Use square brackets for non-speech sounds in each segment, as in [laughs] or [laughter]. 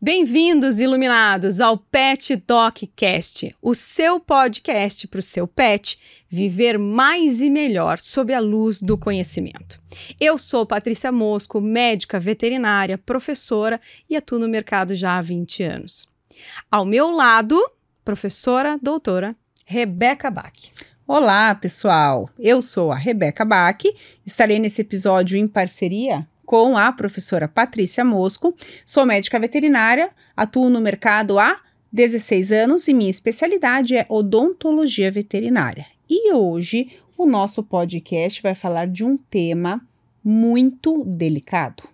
Bem-vindos, iluminados, ao Pet Doc Cast, o seu podcast para o seu pet viver mais e melhor sob a luz do conhecimento. Eu sou Patrícia Mosco, médica veterinária, professora e atuo no mercado já há 20 anos. Ao meu lado, professora doutora Rebeca Bach. Olá, pessoal. Eu sou a Rebeca Bach. Estarei nesse episódio em parceria com a professora Patrícia Mosco. Sou médica veterinária, atuo no mercado há 16 anos e minha especialidade é odontologia veterinária. E hoje o nosso podcast vai falar de um tema muito delicado.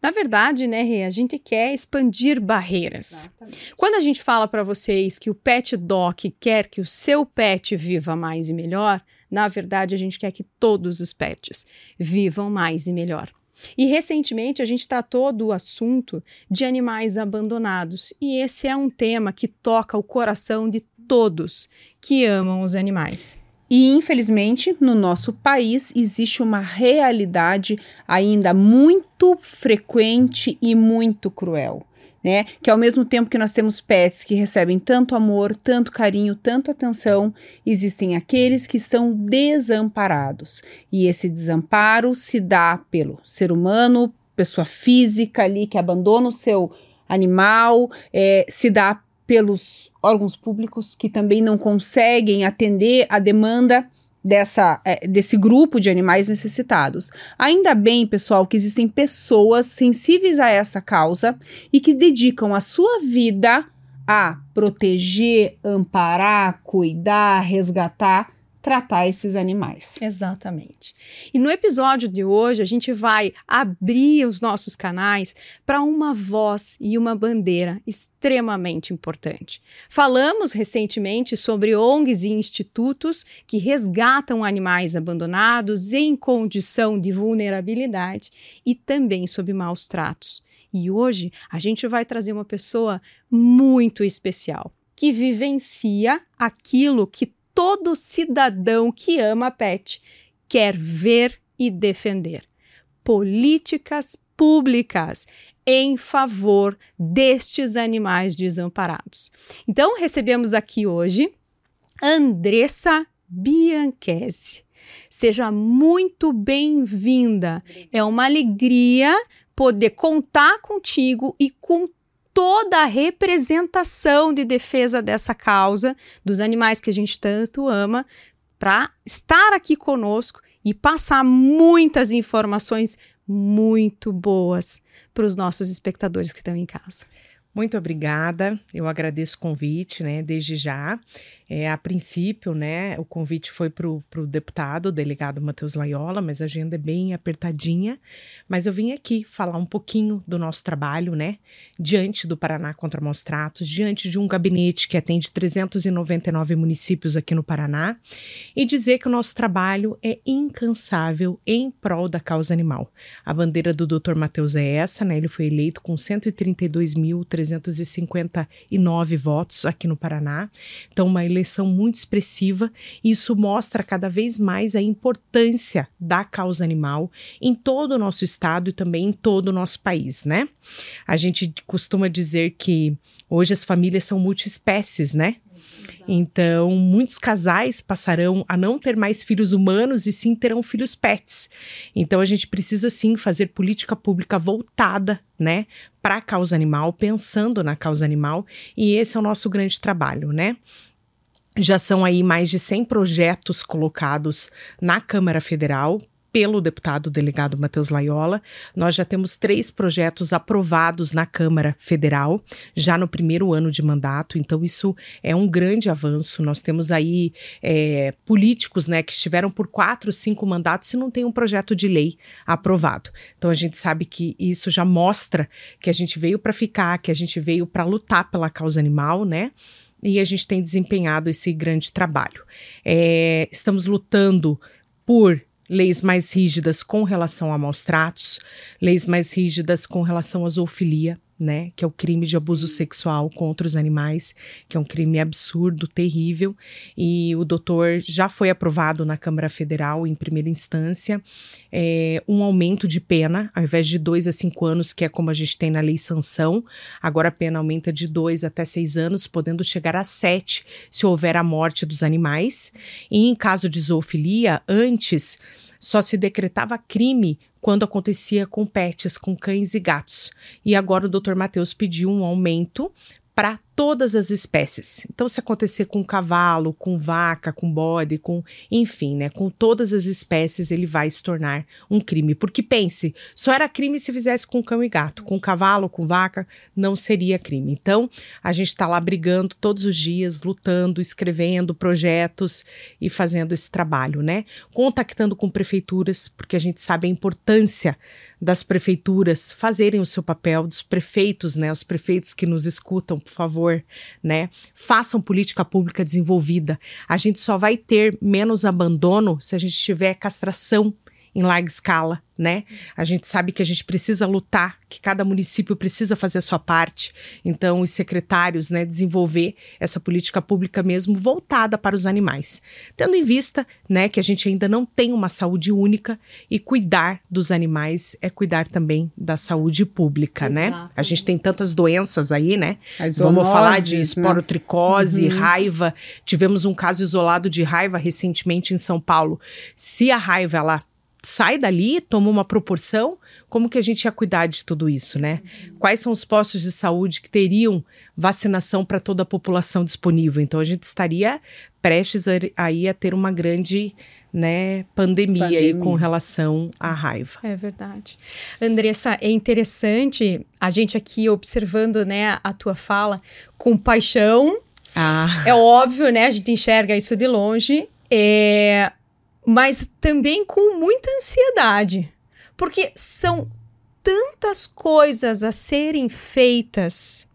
Na verdade, né, Rê, a gente quer expandir barreiras. Exatamente. Quando a gente fala para vocês que o Pet Doc quer que o seu pet viva mais e melhor, na verdade a gente quer que todos os pets vivam mais e melhor. E recentemente a gente tratou do assunto de animais abandonados, e esse é um tema que toca o coração de todos que amam os animais. E infelizmente, no nosso país existe uma realidade ainda muito frequente e muito cruel né? Que ao mesmo tempo que nós temos pets que recebem tanto amor, tanto carinho, tanto atenção, existem aqueles que estão desamparados. E esse desamparo se dá pelo ser humano, pessoa física ali que abandona o seu animal, é, se dá pelos órgãos públicos que também não conseguem atender a demanda dessa, é, desse grupo de animais necessitados. Ainda bem, pessoal, que existem pessoas sensíveis a essa causa e que dedicam a sua vida a proteger, amparar, cuidar, resgatar tratar esses animais. Exatamente. E no episódio de hoje a gente vai abrir os nossos canais para uma voz e uma bandeira extremamente importante. Falamos recentemente sobre ONGs e institutos que resgatam animais abandonados em condição de vulnerabilidade e também sobre maus tratos. E hoje a gente vai trazer uma pessoa muito especial que vivencia aquilo que todo cidadão que ama pet quer ver e defender. Políticas públicas em favor destes animais desamparados. Então, recebemos aqui hoje Andressa Bianchese. Seja muito bem-vinda. É uma alegria poder contar contigo e com toda a representação de defesa dessa causa, dos animais que a gente tanto ama, para estar aqui conosco e passar muitas informações muito boas para os nossos espectadores que estão em casa. Muito obrigada, eu agradeço o convite, né, desde já. É, a princípio, né, o convite foi para o deputado, o delegado Matheus Laiola, mas a agenda é bem apertadinha. Mas eu vim aqui falar um pouquinho do nosso trabalho, né, diante do Paraná contra maus tratos, diante de um gabinete que atende 399 municípios aqui no Paraná, e dizer que o nosso trabalho é incansável em prol da causa animal. A bandeira do Dr. Matheus é essa, né, ele foi eleito com 132.359 votos aqui no Paraná. Então, uma eleição eleição muito expressiva, e isso mostra cada vez mais a importância da causa animal em todo o nosso estado e também em todo o nosso país, né? A gente costuma dizer que hoje as famílias são multiespécies, né? Então, muitos casais passarão a não ter mais filhos humanos e sim terão filhos pets. Então, a gente precisa sim fazer política pública voltada, né, para a causa animal, pensando na causa animal, e esse é o nosso grande trabalho, né? Já são aí mais de 100 projetos colocados na Câmara Federal pelo deputado delegado Matheus Laiola. Nós já temos três projetos aprovados na Câmara Federal, já no primeiro ano de mandato, então isso é um grande avanço. Nós temos aí é, políticos né, que estiveram por quatro, cinco mandatos e não tem um projeto de lei aprovado. Então a gente sabe que isso já mostra que a gente veio para ficar, que a gente veio para lutar pela causa animal, né? E a gente tem desempenhado esse grande trabalho. É, estamos lutando por leis mais rígidas com relação a maus tratos, leis mais rígidas com relação à zoofilia, né, que é o crime de abuso sexual contra os animais, que é um crime absurdo, terrível, e o doutor já foi aprovado na Câmara Federal em primeira instância. É, um aumento de pena, ao invés de dois a cinco anos, que é como a gente tem na lei sanção, agora a pena aumenta de dois até seis anos, podendo chegar a sete se houver a morte dos animais, e em caso de zoofilia, antes só se decretava crime quando acontecia com pets, com cães e gatos. E agora o Dr. Matheus pediu um aumento para todas as espécies. Então, se acontecer com cavalo, com vaca, com bode, com enfim, né, com todas as espécies, ele vai se tornar um crime. Porque pense, só era crime se fizesse com cão e gato, com cavalo, com vaca, não seria crime. Então, a gente está lá brigando todos os dias, lutando, escrevendo projetos e fazendo esse trabalho, né? Contactando com prefeituras, porque a gente sabe a importância das prefeituras fazerem o seu papel, dos prefeitos, né? Os prefeitos que nos escutam, por favor, né? Façam política pública desenvolvida. A gente só vai ter menos abandono se a gente tiver castração em larga escala, né? A gente sabe que a gente precisa lutar, que cada município precisa fazer a sua parte. Então, os secretários, né, desenvolver essa política pública mesmo voltada para os animais, tendo em vista, né, que a gente ainda não tem uma saúde única e cuidar dos animais é cuidar também da saúde pública, né? A gente tem tantas doenças aí, né? Vamos falar de né? esporotricose, né? uhum. raiva. Tivemos um caso isolado de raiva recentemente em São Paulo. Se a raiva ela sai dali, toma uma proporção, como que a gente ia cuidar de tudo isso, né? Quais são os postos de saúde que teriam vacinação para toda a população disponível? Então a gente estaria prestes aí a ter uma grande né, pandemia, pandemia, aí com relação à raiva. É verdade. Andressa, é interessante a gente aqui observando, né, a tua fala com paixão. Ah. É óbvio, né, a gente enxerga isso de longe. É, mas também com muita ansiedade, porque são tantas coisas a serem feitas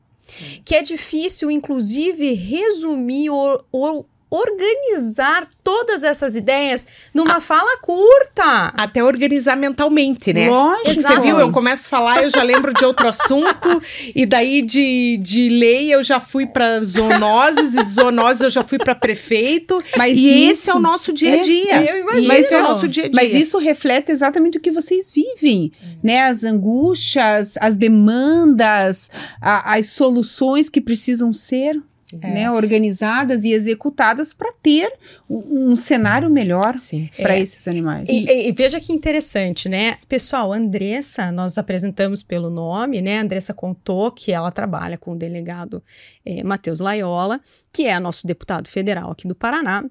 que é difícil, inclusive, resumir ou, ou organizar todas essas ideias numa a, fala curta. Até organizar mentalmente, né? Lógico. Você viu, eu começo a falar, eu já lembro de outro assunto, e daí de, de lei eu já fui para zoonoses, e de zoonoses eu já fui para prefeito. Mas e isso, esse é o nosso dia a é, dia. É, eu imagino. Mas é o nosso dia a dia. Mas isso reflete exatamente o que vocês vivem, né? As angústias, as demandas, a, as soluções que precisam ser é. né, organizadas e executadas para ter um, um, cenário melhor para é. esses animais. E, e, e, veja que interessante, né? Pessoal, Andressa, nós apresentamos pelo nome, né? Andressa contou que ela trabalha com o delegado é, Matheus Laiola, que é nosso deputado federal aqui do Paraná,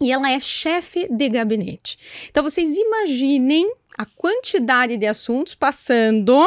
e ela é chefe de gabinete. Então vocês imaginem a quantidade de assuntos passando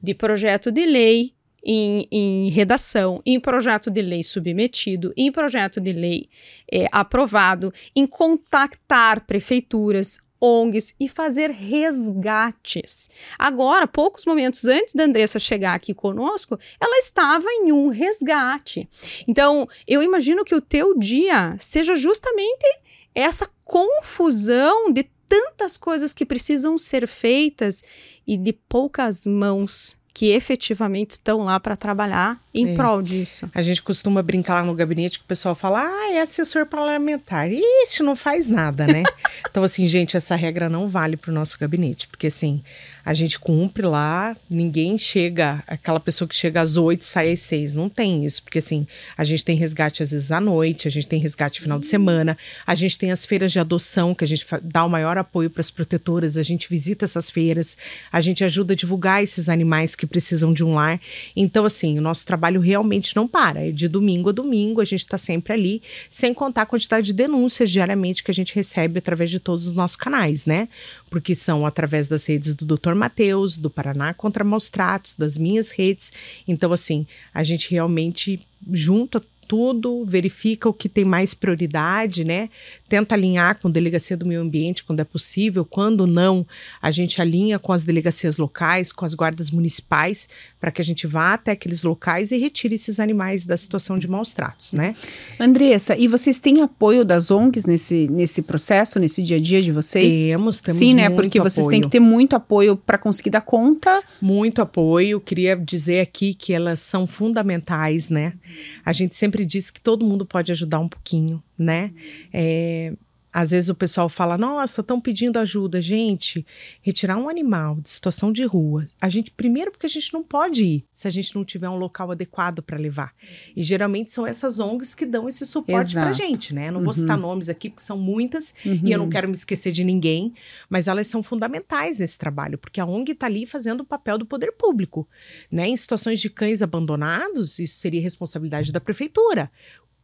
de projeto de lei em, em, redação, em projeto de lei submetido, em projeto de lei é, aprovado, em contactar prefeituras, ONGs e fazer resgates. Agora, poucos momentos antes da Andressa chegar aqui conosco, ela estava em um resgate. Então, eu imagino que o teu dia seja justamente essa confusão de tantas coisas que precisam ser feitas e de poucas mãos que efetivamente estão lá para trabalhar em é. prol disso. A gente costuma brincar lá no gabinete que o pessoal fala: ah, é assessor parlamentar. Isso não faz nada, né? [laughs] então, assim, gente, essa regra não vale para o nosso gabinete, porque assim, a gente cumpre lá, ninguém chega, aquela pessoa que chega às oito sai às seis. Não tem isso, porque assim, a gente tem resgate às vezes à noite, a gente tem resgate final de semana, a gente tem as feiras de adoção, que a gente dá o maior apoio para as protetoras, a gente visita essas feiras, a gente ajuda a divulgar esses animais que precisam de um lar. Então, assim, o nosso trabalho realmente não para. É de domingo a domingo, a gente está sempre ali, sem contar a quantidade de denúncias diariamente que a gente recebe através de todos os nossos canais, né? Porque são através das redes do Dr. Matheus, do Paraná contra Maus Tratos, das minhas redes. Então, assim, a gente realmente junta tudo, verifica o que tem mais prioridade, né? Tenta alinhar com a delegacia do meio ambiente quando é possível, quando não, a gente alinha com as delegacias locais, com as guardas municipais, para que a gente vá até aqueles locais e retire esses animais da situação de maus tratos, né? Andressa, e vocês têm apoio das ONGs nesse, nesse processo, nesse dia a dia de vocês? Temos, temos Sim, né? Porque muito vocês apoio. têm que ter muito apoio para conseguir dar conta. Muito apoio. Queria dizer aqui que elas são fundamentais, né? A gente sempre diz que todo mundo pode ajudar um pouquinho, né? É, às vezes o pessoal fala, nossa, estão pedindo ajuda. Gente, retirar um animal de situação de rua, a gente, primeiro porque a gente não pode ir se a gente não tiver um local adequado para levar. E geralmente são essas ONGs que dão esse suporte Exato. gente, né? Não vou Uhum. citar nomes aqui, porque são muitas, Uhum. e eu não quero me esquecer de ninguém, mas elas são fundamentais nesse trabalho, porque a ONG está ali fazendo o papel do poder público, né? Em situações de cães abandonados, isso seria responsabilidade da prefeitura.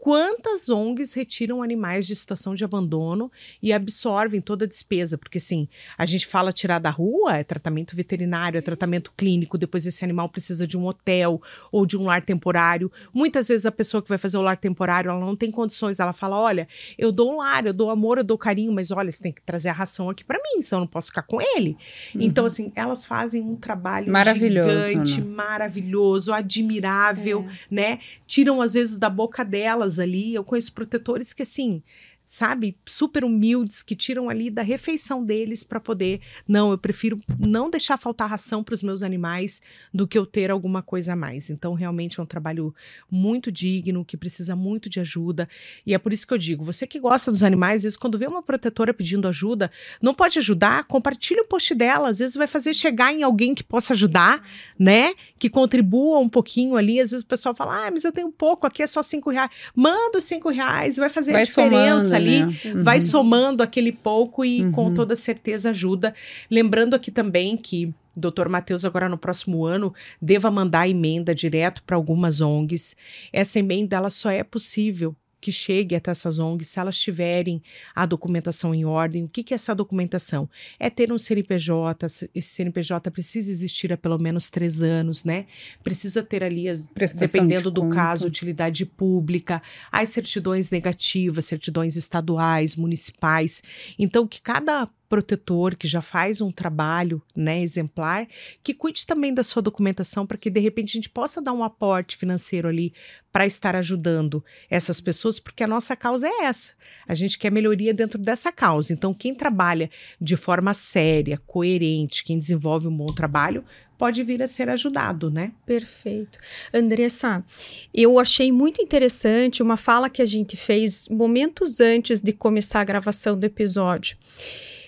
Quantas ONGs retiram animais de situação de abandono e absorvem toda a despesa? Porque, assim, a gente fala tirar da rua, é tratamento veterinário, é tratamento clínico, depois esse animal precisa de um hotel ou de um lar temporário. Muitas vezes a pessoa que vai fazer o lar temporário, ela não tem condições, ela fala, olha, eu dou um lar, eu dou amor, eu dou carinho, mas olha, você tem que trazer a ração aqui para mim, senão eu não posso ficar com ele. Então, assim, elas fazem um trabalho Uhum. Maravilhoso, gigante, Ana. maravilhoso, admirável, né? Tiram às vezes da boca delas ali. Eu conheço protetores que assim, sabe, super humildes que tiram ali da refeição deles para poder, não, eu prefiro não deixar faltar ração para os meus animais do que eu ter alguma coisa a mais. Então, realmente é um trabalho muito digno, que precisa muito de ajuda. E é por isso que eu digo, você que gosta dos animais, às vezes quando vê uma protetora pedindo ajuda, não pode ajudar, compartilha o post dela, às vezes vai fazer chegar em alguém que possa ajudar, né? Que contribua um pouquinho ali. Às vezes o pessoal fala, ah, mas eu tenho pouco, aqui é só cinco reais. Manda os cinco reais, vai fazer Vai a diferença somando, ali. né? Uhum. Vai somando aquele pouco e com Uhum. toda certeza ajuda. Lembrando aqui também que Dr. Matheus, agora no próximo ano, deva mandar a emenda direto para algumas ONGs. Essa emenda ela só é possível que chegue até essas ONGs se elas tiverem a documentação em ordem. O que, que é essa documentação? É ter um CNPJ, esse CNPJ precisa existir há pelo menos três anos, né? Precisa ter ali, as, dependendo de do conta. caso, utilidade pública, as certidões negativas, certidões estaduais, municipais. Então, que cada protetor que já faz um trabalho né, exemplar, que cuide também da sua documentação para que de repente a gente possa dar um aporte financeiro ali para estar ajudando essas pessoas, porque a nossa causa é essa. A gente quer melhoria dentro dessa causa. Então, quem trabalha de forma séria, coerente, quem desenvolve um bom trabalho, pode vir a ser ajudado, né? Perfeito. Andressa, eu achei muito interessante uma fala que a gente fez momentos antes de começar a gravação do episódio.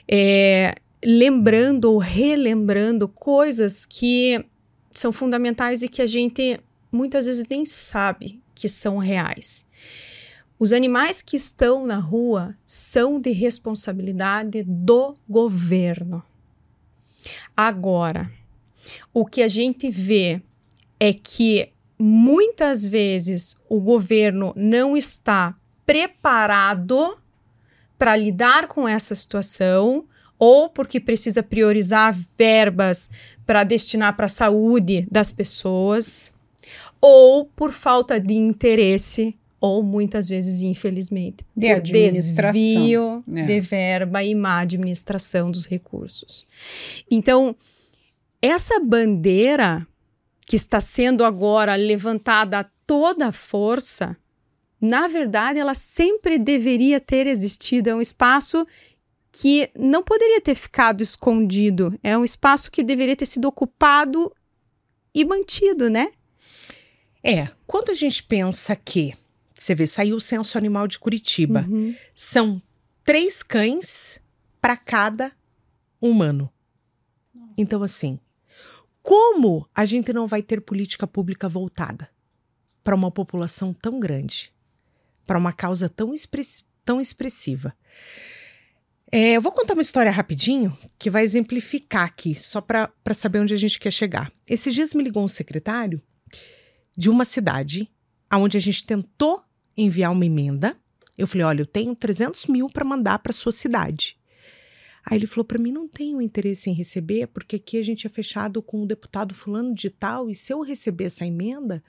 É, lembrando ou relembrando coisas que são fundamentais e que a gente muitas vezes nem sabe que são reais. Os animais que estão na rua são de responsabilidade do governo. Agora, o que a gente vê é que muitas vezes o governo não está preparado para lidar com essa situação ou porque precisa priorizar verbas para destinar para a saúde das pessoas ou por falta de interesse ou muitas vezes infelizmente De por administração. desvio É. de verba e má administração dos recursos. Então, essa bandeira que está sendo agora levantada a toda força, na verdade, ela sempre deveria ter existido. É um espaço que não poderia ter ficado escondido. É um espaço que deveria ter sido ocupado e mantido, né? É, quando a gente pensa que, você vê, saiu o censo animal de Curitiba, Uhum. são três cães para cada humano. Então, assim, como a gente não vai ter política pública voltada para uma população tão grande, para uma causa tão, express- tão expressiva? É, eu vou contar uma história rapidinho que vai exemplificar aqui, só para saber onde a gente quer chegar. Esses dias me ligou um secretário de uma cidade onde a gente tentou enviar uma emenda. Eu falei: olha, eu tenho 300 mil para mandar para sua cidade. Aí ele falou para mim: não tenho interesse em receber, porque aqui a gente é fechado com o deputado Fulano de Tal, e se eu receber essa emenda,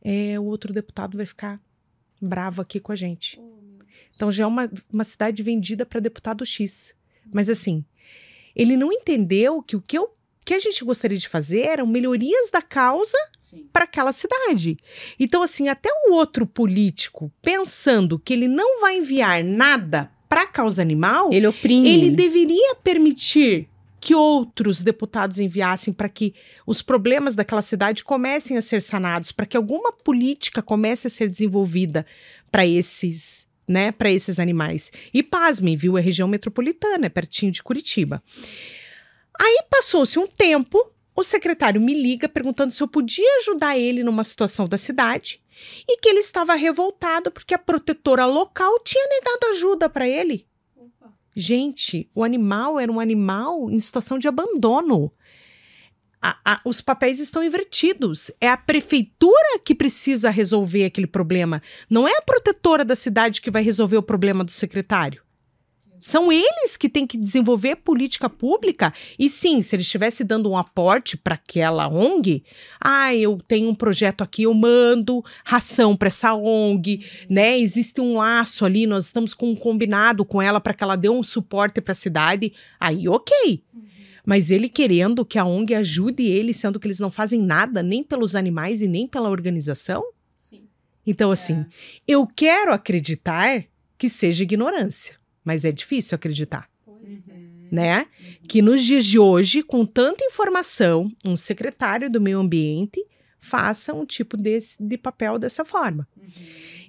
é, o outro deputado vai ficar bravo aqui com a gente. Então já é uma, uma cidade vendida para deputado X. Mas assim, ele não entendeu que o que, eu, que a gente gostaria de fazer eram melhorias da causa para aquela cidade. Então, assim, até um outro político pensando que ele não vai enviar nada para a causa animal, Ele oprime. ele deveria permitir que outros deputados enviassem para que os problemas daquela cidade comecem a ser sanados, para que alguma política comece a ser desenvolvida para esses, né, para esses animais. E pasmem, viu, é região metropolitana, é pertinho de Curitiba. Aí passou-se um tempo, o secretário me liga perguntando se eu podia ajudar ele numa situação da cidade e que ele estava revoltado porque a protetora local tinha negado ajuda para ele. Gente, o animal era um animal em situação de abandono. A- a- os papéis estão invertidos. É a prefeitura que precisa resolver aquele problema. Não é a protetora da cidade que vai resolver o problema do secretário. São eles que têm que desenvolver política pública. E sim, se eles estivessem dando um aporte para aquela ONG, ah, eu tenho um projeto aqui, eu mando ração para essa ONG, né? Existe um laço ali, nós estamos com um combinado com ela para que ela dê um suporte para a cidade. Aí, ok. Mas ele querendo que a ONG ajude ele, sendo que eles não fazem nada nem pelos animais e nem pela organização? Então, assim, eu quero acreditar que seja ignorância, mas é difícil acreditar, né? Que nos dias de hoje, com tanta informação, um secretário do meio ambiente faça um tipo desse, de papel dessa forma.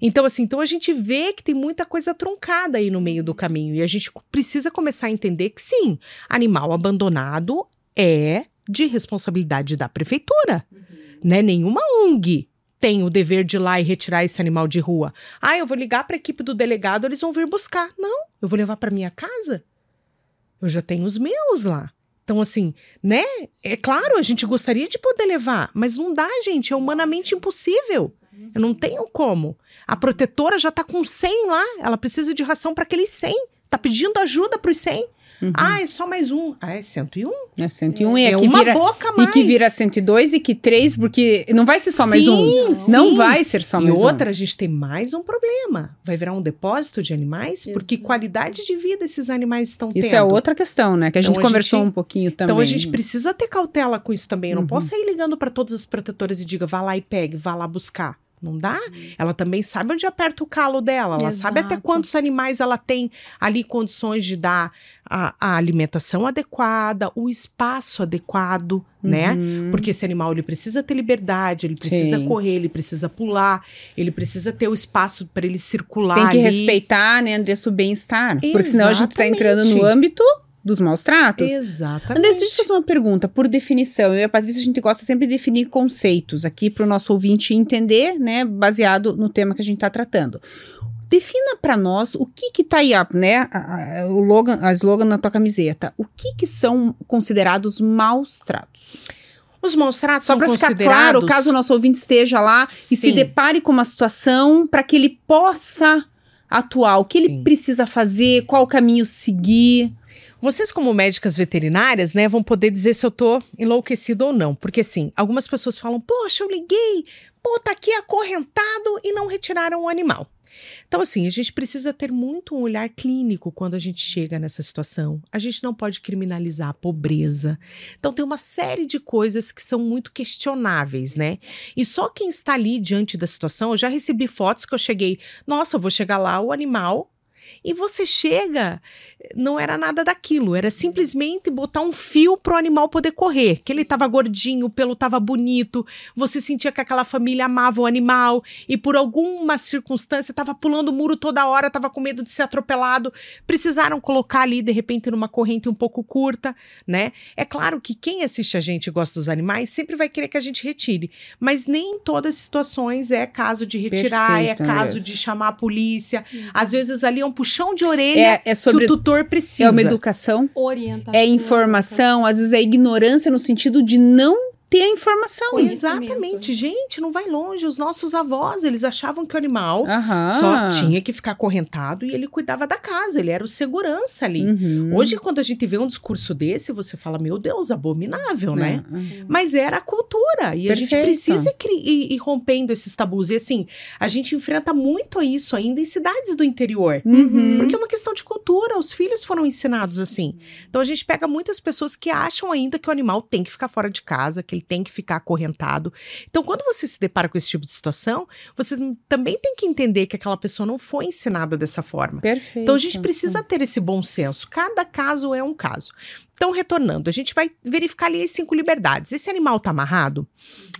Então, assim, então a gente vê que tem muita coisa truncada aí no meio do caminho. E a gente precisa começar a entender que sim, animal abandonado é de responsabilidade da prefeitura. Né? Nenhuma ONG tem o dever de ir lá e retirar esse animal de rua. Ah, eu vou ligar para a equipe do delegado, eles vão vir buscar. Não, eu vou levar para minha casa. Eu já tenho os meus lá. Então, assim, né? É claro, a gente gostaria de poder levar, mas não dá, gente. É humanamente impossível. Eu não tenho como. A protetora já tá com 100 lá. Ela precisa de ração para aqueles 100. Tá pedindo ajuda para os 100. Uhum. Ah, é só mais um. Ah, é 101? É 101 e é aqui uma vira, boca a e mais. que vira 102 e que 3, porque não vai ser só mais um. Sim, Não sim. vai ser só e mais um. outra, a gente tem mais um problema. Vai virar um depósito de animais, porque qualidade de vida esses animais estão tendo. Isso é outra questão, né? Que a Então, gente a conversou gente- um pouquinho também. Então a gente precisa ter cautela com isso também. Eu não Uhum. posso sair ligando para todas as protetoras e diga, vá lá e pegue, vá lá buscar. Não dá? Ela também sabe onde aperta o calo dela. Ela sabe até Exato. quantos animais ela tem ali condições de dar a, a alimentação adequada, o espaço adequado, né? Uhum. Porque esse animal ele precisa ter liberdade, ele precisa Sim. correr, ele precisa pular, ele precisa ter o espaço para ele circular Tem que ali. respeitar, né, Andressa, o bem-estar. Porque senão a gente tá entrando no âmbito dos maus tratos. Exatamente. Andressa, deixa eu te fazer uma pergunta. Por definição, eu e a Patrícia, a gente gosta sempre de definir conceitos aqui para o nosso ouvinte entender, né, baseado no tema que a gente está tratando. Defina para nós o que que tá aí, né, a, a- o logan, a slogan na tua camiseta. O que que são considerados maus tratos? Os maus tratos Só são para ficar considerados... claro, caso o nosso ouvinte esteja lá e se Sim. depare com uma situação para que ele possa atuar, o que ele Sim. precisa fazer, qual caminho seguir. Vocês, como médicas veterinárias, né, vão poder dizer se eu tô enlouquecido ou não. Porque, assim, algumas pessoas falam, poxa, eu liguei, pô, tá aqui acorrentado e não retiraram o animal. Então, assim, a gente precisa ter muito um olhar clínico quando a gente chega nessa situação. A gente não pode criminalizar a pobreza. Então, tem uma série de coisas que são muito questionáveis, né? E só quem está ali diante da situação, eu já recebi fotos que eu cheguei, nossa, eu vou chegar lá, o animal. E você chega, não era nada daquilo, era simplesmente botar um fio pro animal poder correr. Que ele tava gordinho, o pelo tava bonito, você sentia que aquela família amava o animal e por alguma circunstância tava pulando o muro toda hora, tava com medo de ser atropelado. Precisaram colocar ali de repente numa corrente um pouco curta, né? É claro que quem assiste a gente e gosta dos animais sempre vai querer que a gente retire, mas nem em todas as situações é caso de retirar, Perfeito, é caso de chamar a polícia. Às vezes ali é um puxão de orelha É, é sobre que o tutor precisa. é uma educação, Orientação. é informação, às vezes é ignorância no sentido de não ter a informação. Exatamente. Gente, não vai longe. Os nossos avós, eles achavam que o animal Aham. só tinha que ficar correntado e ele cuidava da casa, ele era o segurança ali. Uhum. Hoje, quando a gente vê um discurso desse, você fala, meu Deus, abominável, né? Uhum. Mas era a cultura. E a gente Perfeito. precisa ir- ir rompendo esses tabus. E assim, a gente enfrenta muito isso ainda em cidades do interior. Uhum. Porque é uma questão de cultura, os filhos foram ensinados assim. Então a gente pega muitas pessoas que acham ainda que o animal tem que ficar fora de casa, que ele tem que ficar acorrentado. Então, quando você se depara com esse tipo de situação, você também tem que entender que aquela pessoa não foi ensinada dessa forma. Perfeito. Então a gente precisa ter esse bom senso. Cada caso é um caso. Então, retornando, a gente vai verificar ali as cinco liberdades. Esse animal está amarrado?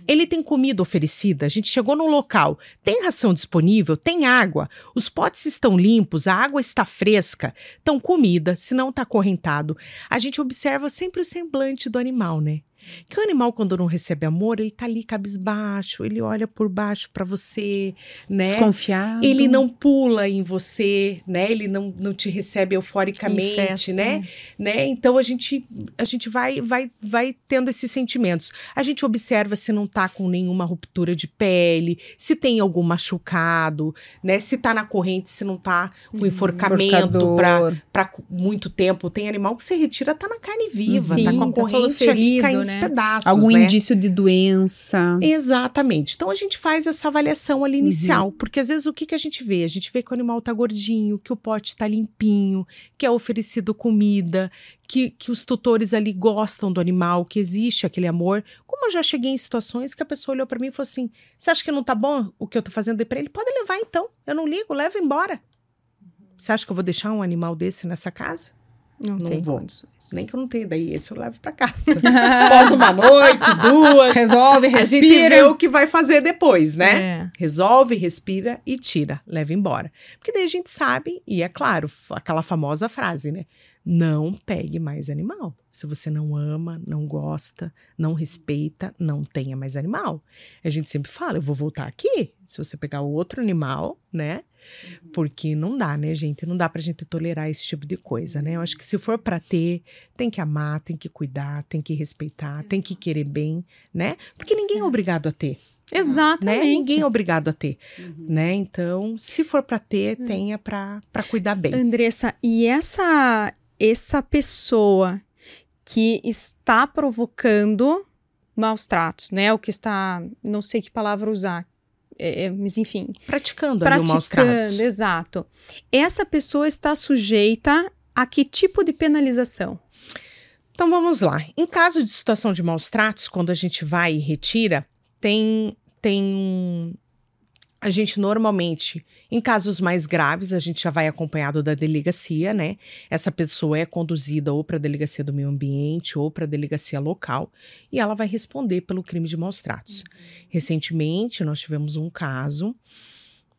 Ele tem comida oferecida? A gente chegou num local, tem ração disponível? Tem água? Os potes estão limpos? A água está fresca? Então, comida, se não está acorrentado. A gente observa sempre o semblante do animal, né? Que o animal, quando não recebe amor, ele tá ali cabisbaixo, ele olha por baixo para você, né? Desconfiado. Ele não pula em você, né? Ele não, não te recebe euforicamente, né? né? Então a gente a gente vai vai vai tendo esses sentimentos. A gente observa se não tá com nenhuma ruptura de pele, se tem algum machucado, né? Se tá na corrente, se não tá com enforcamento para muito tempo. Tem animal que você retira tá na carne viva, Sim, tá com a tá corrente ali ferido, caindo né? Os pedaços, Algum né? indício de doença. Exatamente. Então a gente faz essa avaliação ali inicial, Uhum. porque às vezes o que, que a gente vê? A gente vê que o animal tá gordinho, que o pote tá limpinho, que é oferecido comida, que, que os tutores ali gostam do animal, que existe aquele amor. Como eu já cheguei em situações que a pessoa olhou para mim e falou assim: "Você acha que não tá bom o que eu tô fazendo para ele? Pode levar então. Eu não ligo, leva embora." Você acha que eu vou deixar um animal desse nessa casa? Não, Não tem vou. condições. Nem que eu não tenha, daí esse eu levo para casa. [laughs] Pós uma noite, duas. Resolve, A gente vê respira. o que vai fazer depois, né? É. Resolve, respira e tira, leva embora. Porque daí a gente sabe, e é claro, aquela famosa frase, né? Não pegue mais animal. Se você não ama, não gosta, não respeita, não tenha mais animal. A gente sempre fala, eu vou voltar aqui. Se você pegar outro animal, né? Porque não dá, né, gente? Não dá pra gente tolerar esse tipo de coisa, né? Eu acho que se for pra ter, tem que amar, tem que cuidar, tem que respeitar, tem que querer bem, né? Porque ninguém é obrigado a ter né? Exatamente. Ninguém é obrigado a ter, Uhum. né? Então, se for para ter, tenha para cuidar bem. Andressa, e essa essa pessoa que está provocando maus tratos, né? O que está, não sei que palavra usar, é, é, mas enfim, Praticando, maus praticando, tratos. exato. Essa pessoa está sujeita a que tipo de penalização? Então, vamos lá. Em caso de situação de maus tratos, quando a gente vai e retira, tem tem um a gente normalmente, em casos mais graves, a gente já vai acompanhado da delegacia, né? Essa pessoa é conduzida ou para a delegacia do meio ambiente ou para a delegacia local e ela vai responder pelo crime de maus tratos. Recentemente, nós tivemos um caso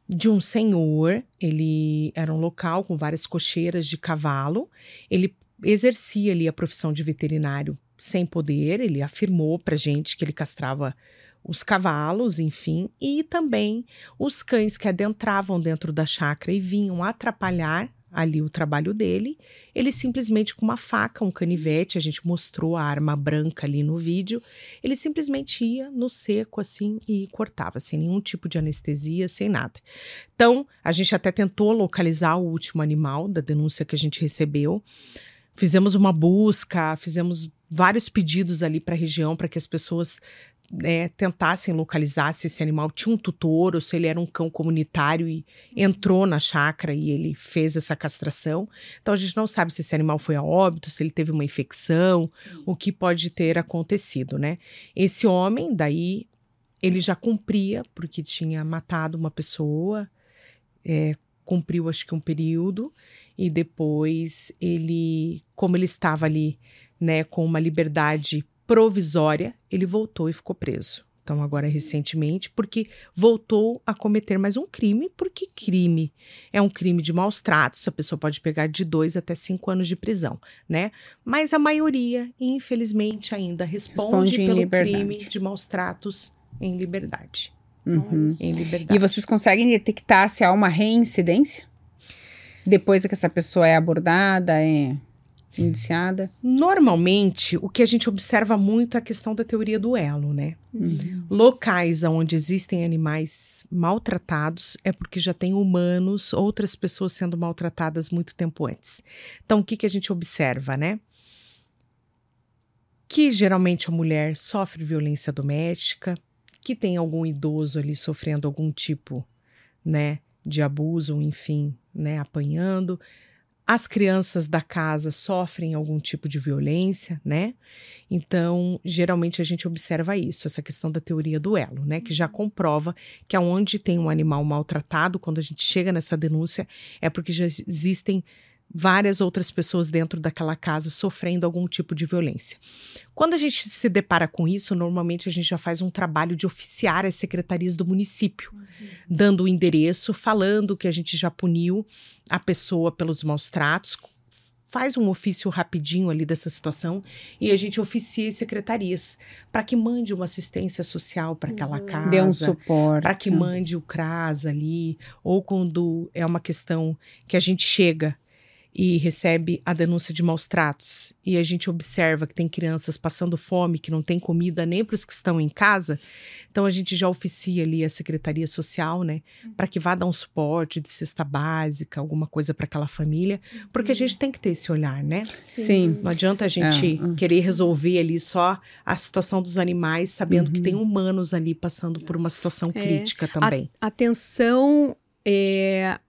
de um senhor, ele era um local com várias cocheiras de cavalo, ele exercia ali a profissão de veterinário sem poder, ele afirmou pra gente que ele castrava os cavalos, enfim, e também os cães que adentravam dentro da chácara e vinham atrapalhar ali o trabalho dele, ele simplesmente com uma faca, um canivete, a gente mostrou a arma branca ali no vídeo, ele simplesmente ia no seco assim e cortava, sem nenhum tipo de anestesia, sem nada. Então, a gente até tentou localizar o último animal da denúncia que a gente recebeu. Fizemos uma busca, fizemos vários pedidos ali para a região para que as pessoas né, tentassem localizar se esse animal tinha um tutor ou se ele era um cão comunitário e entrou na chácara e ele fez essa castração. Então a gente não sabe se esse animal foi a óbito, se ele teve uma infecção, o que pode ter acontecido, né? Esse homem, daí, ele já cumpria, porque tinha matado uma pessoa, é, cumpriu acho que um período, e depois ele, como ele estava ali, né, com uma liberdade provisória, ele voltou e ficou preso. Então, agora recentemente, porque voltou a cometer mais um crime, porque crime é um crime de maus tratos, a pessoa pode pegar de dois até cinco anos de prisão, né? Mas a maioria, infelizmente, ainda responde, Responde pelo crime de maus tratos em liberdade. Uhum. Em liberdade. E vocês conseguem detectar se há uma reincidência? Depois que essa pessoa é abordada, é... indiciada? Normalmente, o que a gente observa muito é a questão da teoria do elo, né? Uhum. Locais onde existem animais maltratados é porque já tem humanos, outras pessoas sendo maltratadas muito tempo antes. Então, o que, que a gente observa, né? Que geralmente a mulher sofre violência doméstica, que tem algum idoso ali sofrendo algum tipo, né, de abuso, enfim, né, apanhando. As crianças da casa sofrem algum tipo de violência, né? Então, geralmente a gente observa isso, essa questão da teoria do elo, né? Que já comprova que aonde tem um animal maltratado, quando a gente chega nessa denúncia, é porque já existem várias outras pessoas dentro daquela casa sofrendo algum tipo de violência. Quando a gente se depara com isso, normalmente a gente já faz um trabalho de oficiar as secretarias do município, uhum. dando o endereço, falando que a gente já puniu a pessoa pelos maus tratos, faz um ofício rapidinho ali dessa situação e a gente oficia as secretarias para que mande uma assistência social para aquela uhum. casa, dê um suporte, para que mande o CRAS ali, ou quando é uma questão que a gente chega e recebe a denúncia de maus tratos e a gente observa que tem crianças passando fome, que não tem comida nem para os que estão em casa, então a gente já oficia ali a Secretaria Social, né, para que vá dar um suporte de cesta básica, alguma coisa para aquela família, porque a gente tem que ter esse olhar, né? Sim. Não adianta a gente é, é. querer resolver ali só a situação dos animais, sabendo uhum. que tem humanos ali passando por uma situação é. crítica também. A, atenção é,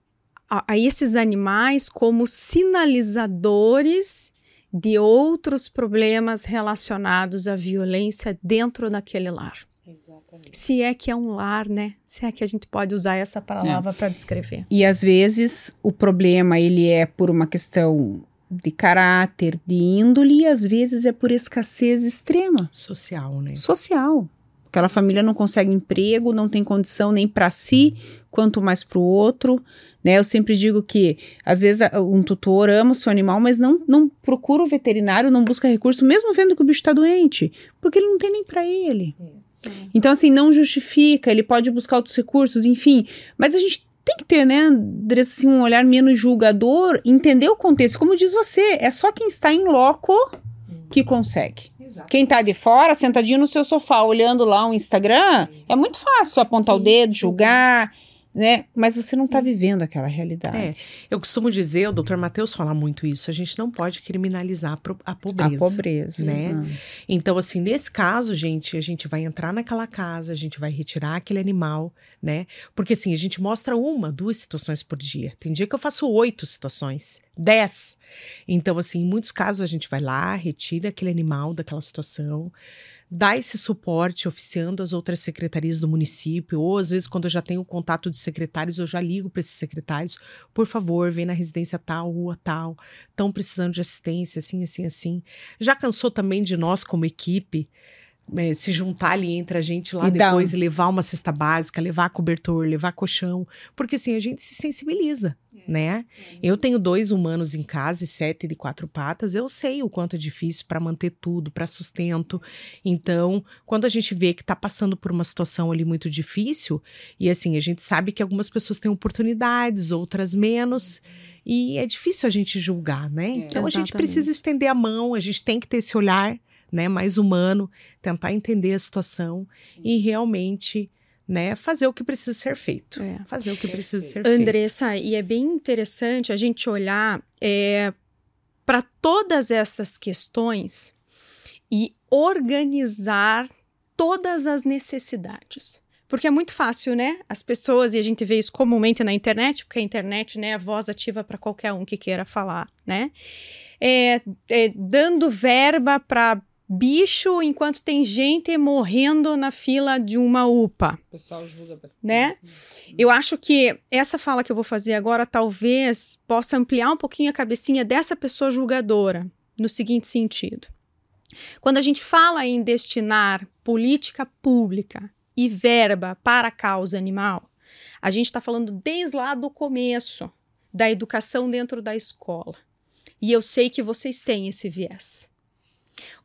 a, a esses animais como sinalizadores de outros problemas relacionados à violência dentro daquele lar. Exatamente. Se é que é um lar, né? Se é que a gente pode usar essa palavra é. para descrever. E às vezes o problema ele é por uma questão de caráter, de índole, e às vezes é por escassez extrema. Social, né? Social. Aquela família não consegue emprego, não tem condição nem para si, quanto mais para o outro. Né? Eu sempre digo que, às vezes, um tutor ama o seu animal, mas não, não procura o veterinário, não busca recurso, mesmo vendo que o bicho está doente, porque ele não tem nem para ele. É. é. Então, assim, não justifica, ele pode buscar outros recursos, enfim. Mas a gente tem que ter, né, assim, um olhar menos julgador, entender o contexto. Como diz você, é só quem está em loco que consegue. Quem está de fora, sentadinho no seu sofá, olhando lá o Instagram, é muito fácil apontar Sim. o dedo, julgar né? Mas você não está vivendo aquela realidade. É, eu costumo dizer, o doutor Matheus fala muito isso, a gente não pode criminalizar a pobreza. A pobreza. Né? Uhum. Então, assim, nesse caso, gente, a gente vai entrar naquela casa, a gente vai retirar aquele animal, né? Porque, assim, a gente mostra uma, duas situações por dia. Tem dia que eu faço oito situações, dez. Então, assim, em muitos casos, a gente vai lá, retira aquele animal daquela situação dar esse suporte oficiando as outras secretarias do município, ou às vezes quando eu já tenho contato de secretários, eu já ligo para esses secretários, por favor, vem na residência tal, rua tal, estão precisando de assistência, assim, assim, assim. Já cansou também de nós como equipe é, se juntar ali entre a gente lá e depois, levar uma cesta básica, levar cobertor, levar colchão, porque assim a gente se sensibiliza né? Eu tenho dois humanos em casa e sete de quatro patas. Eu sei o quanto é difícil para manter tudo, para sustento. Então, quando a gente vê que está passando por uma situação ali muito difícil, e assim, a gente sabe que algumas pessoas têm oportunidades, outras menos. E é difícil a gente julgar, né? É, então a gente precisa estender a mão, a gente tem que ter esse olhar, né, mais humano, tentar entender a situação Sim. e realmente né, fazer o que precisa ser feito. É. Fazer o que precisa ser feito. Andressa, e é bem interessante a gente olhar é, para todas essas questões e organizar todas as necessidades. Porque é muito fácil, né? As pessoas, e a gente vê isso comumente na internet, porque a internet né, é a voz ativa para qualquer um que queira falar, né? É, é, dando verba para bicho enquanto tem gente morrendo na fila de uma UPA. O pessoal julga bastante. Né? Eu acho que essa fala que eu vou fazer agora talvez possa ampliar um pouquinho a cabecinha dessa pessoa julgadora, no seguinte sentido. Quando a gente fala em destinar política pública e verba para a causa animal, a gente está falando desde lá do começo da educação dentro da escola. E eu sei que vocês têm esse viés.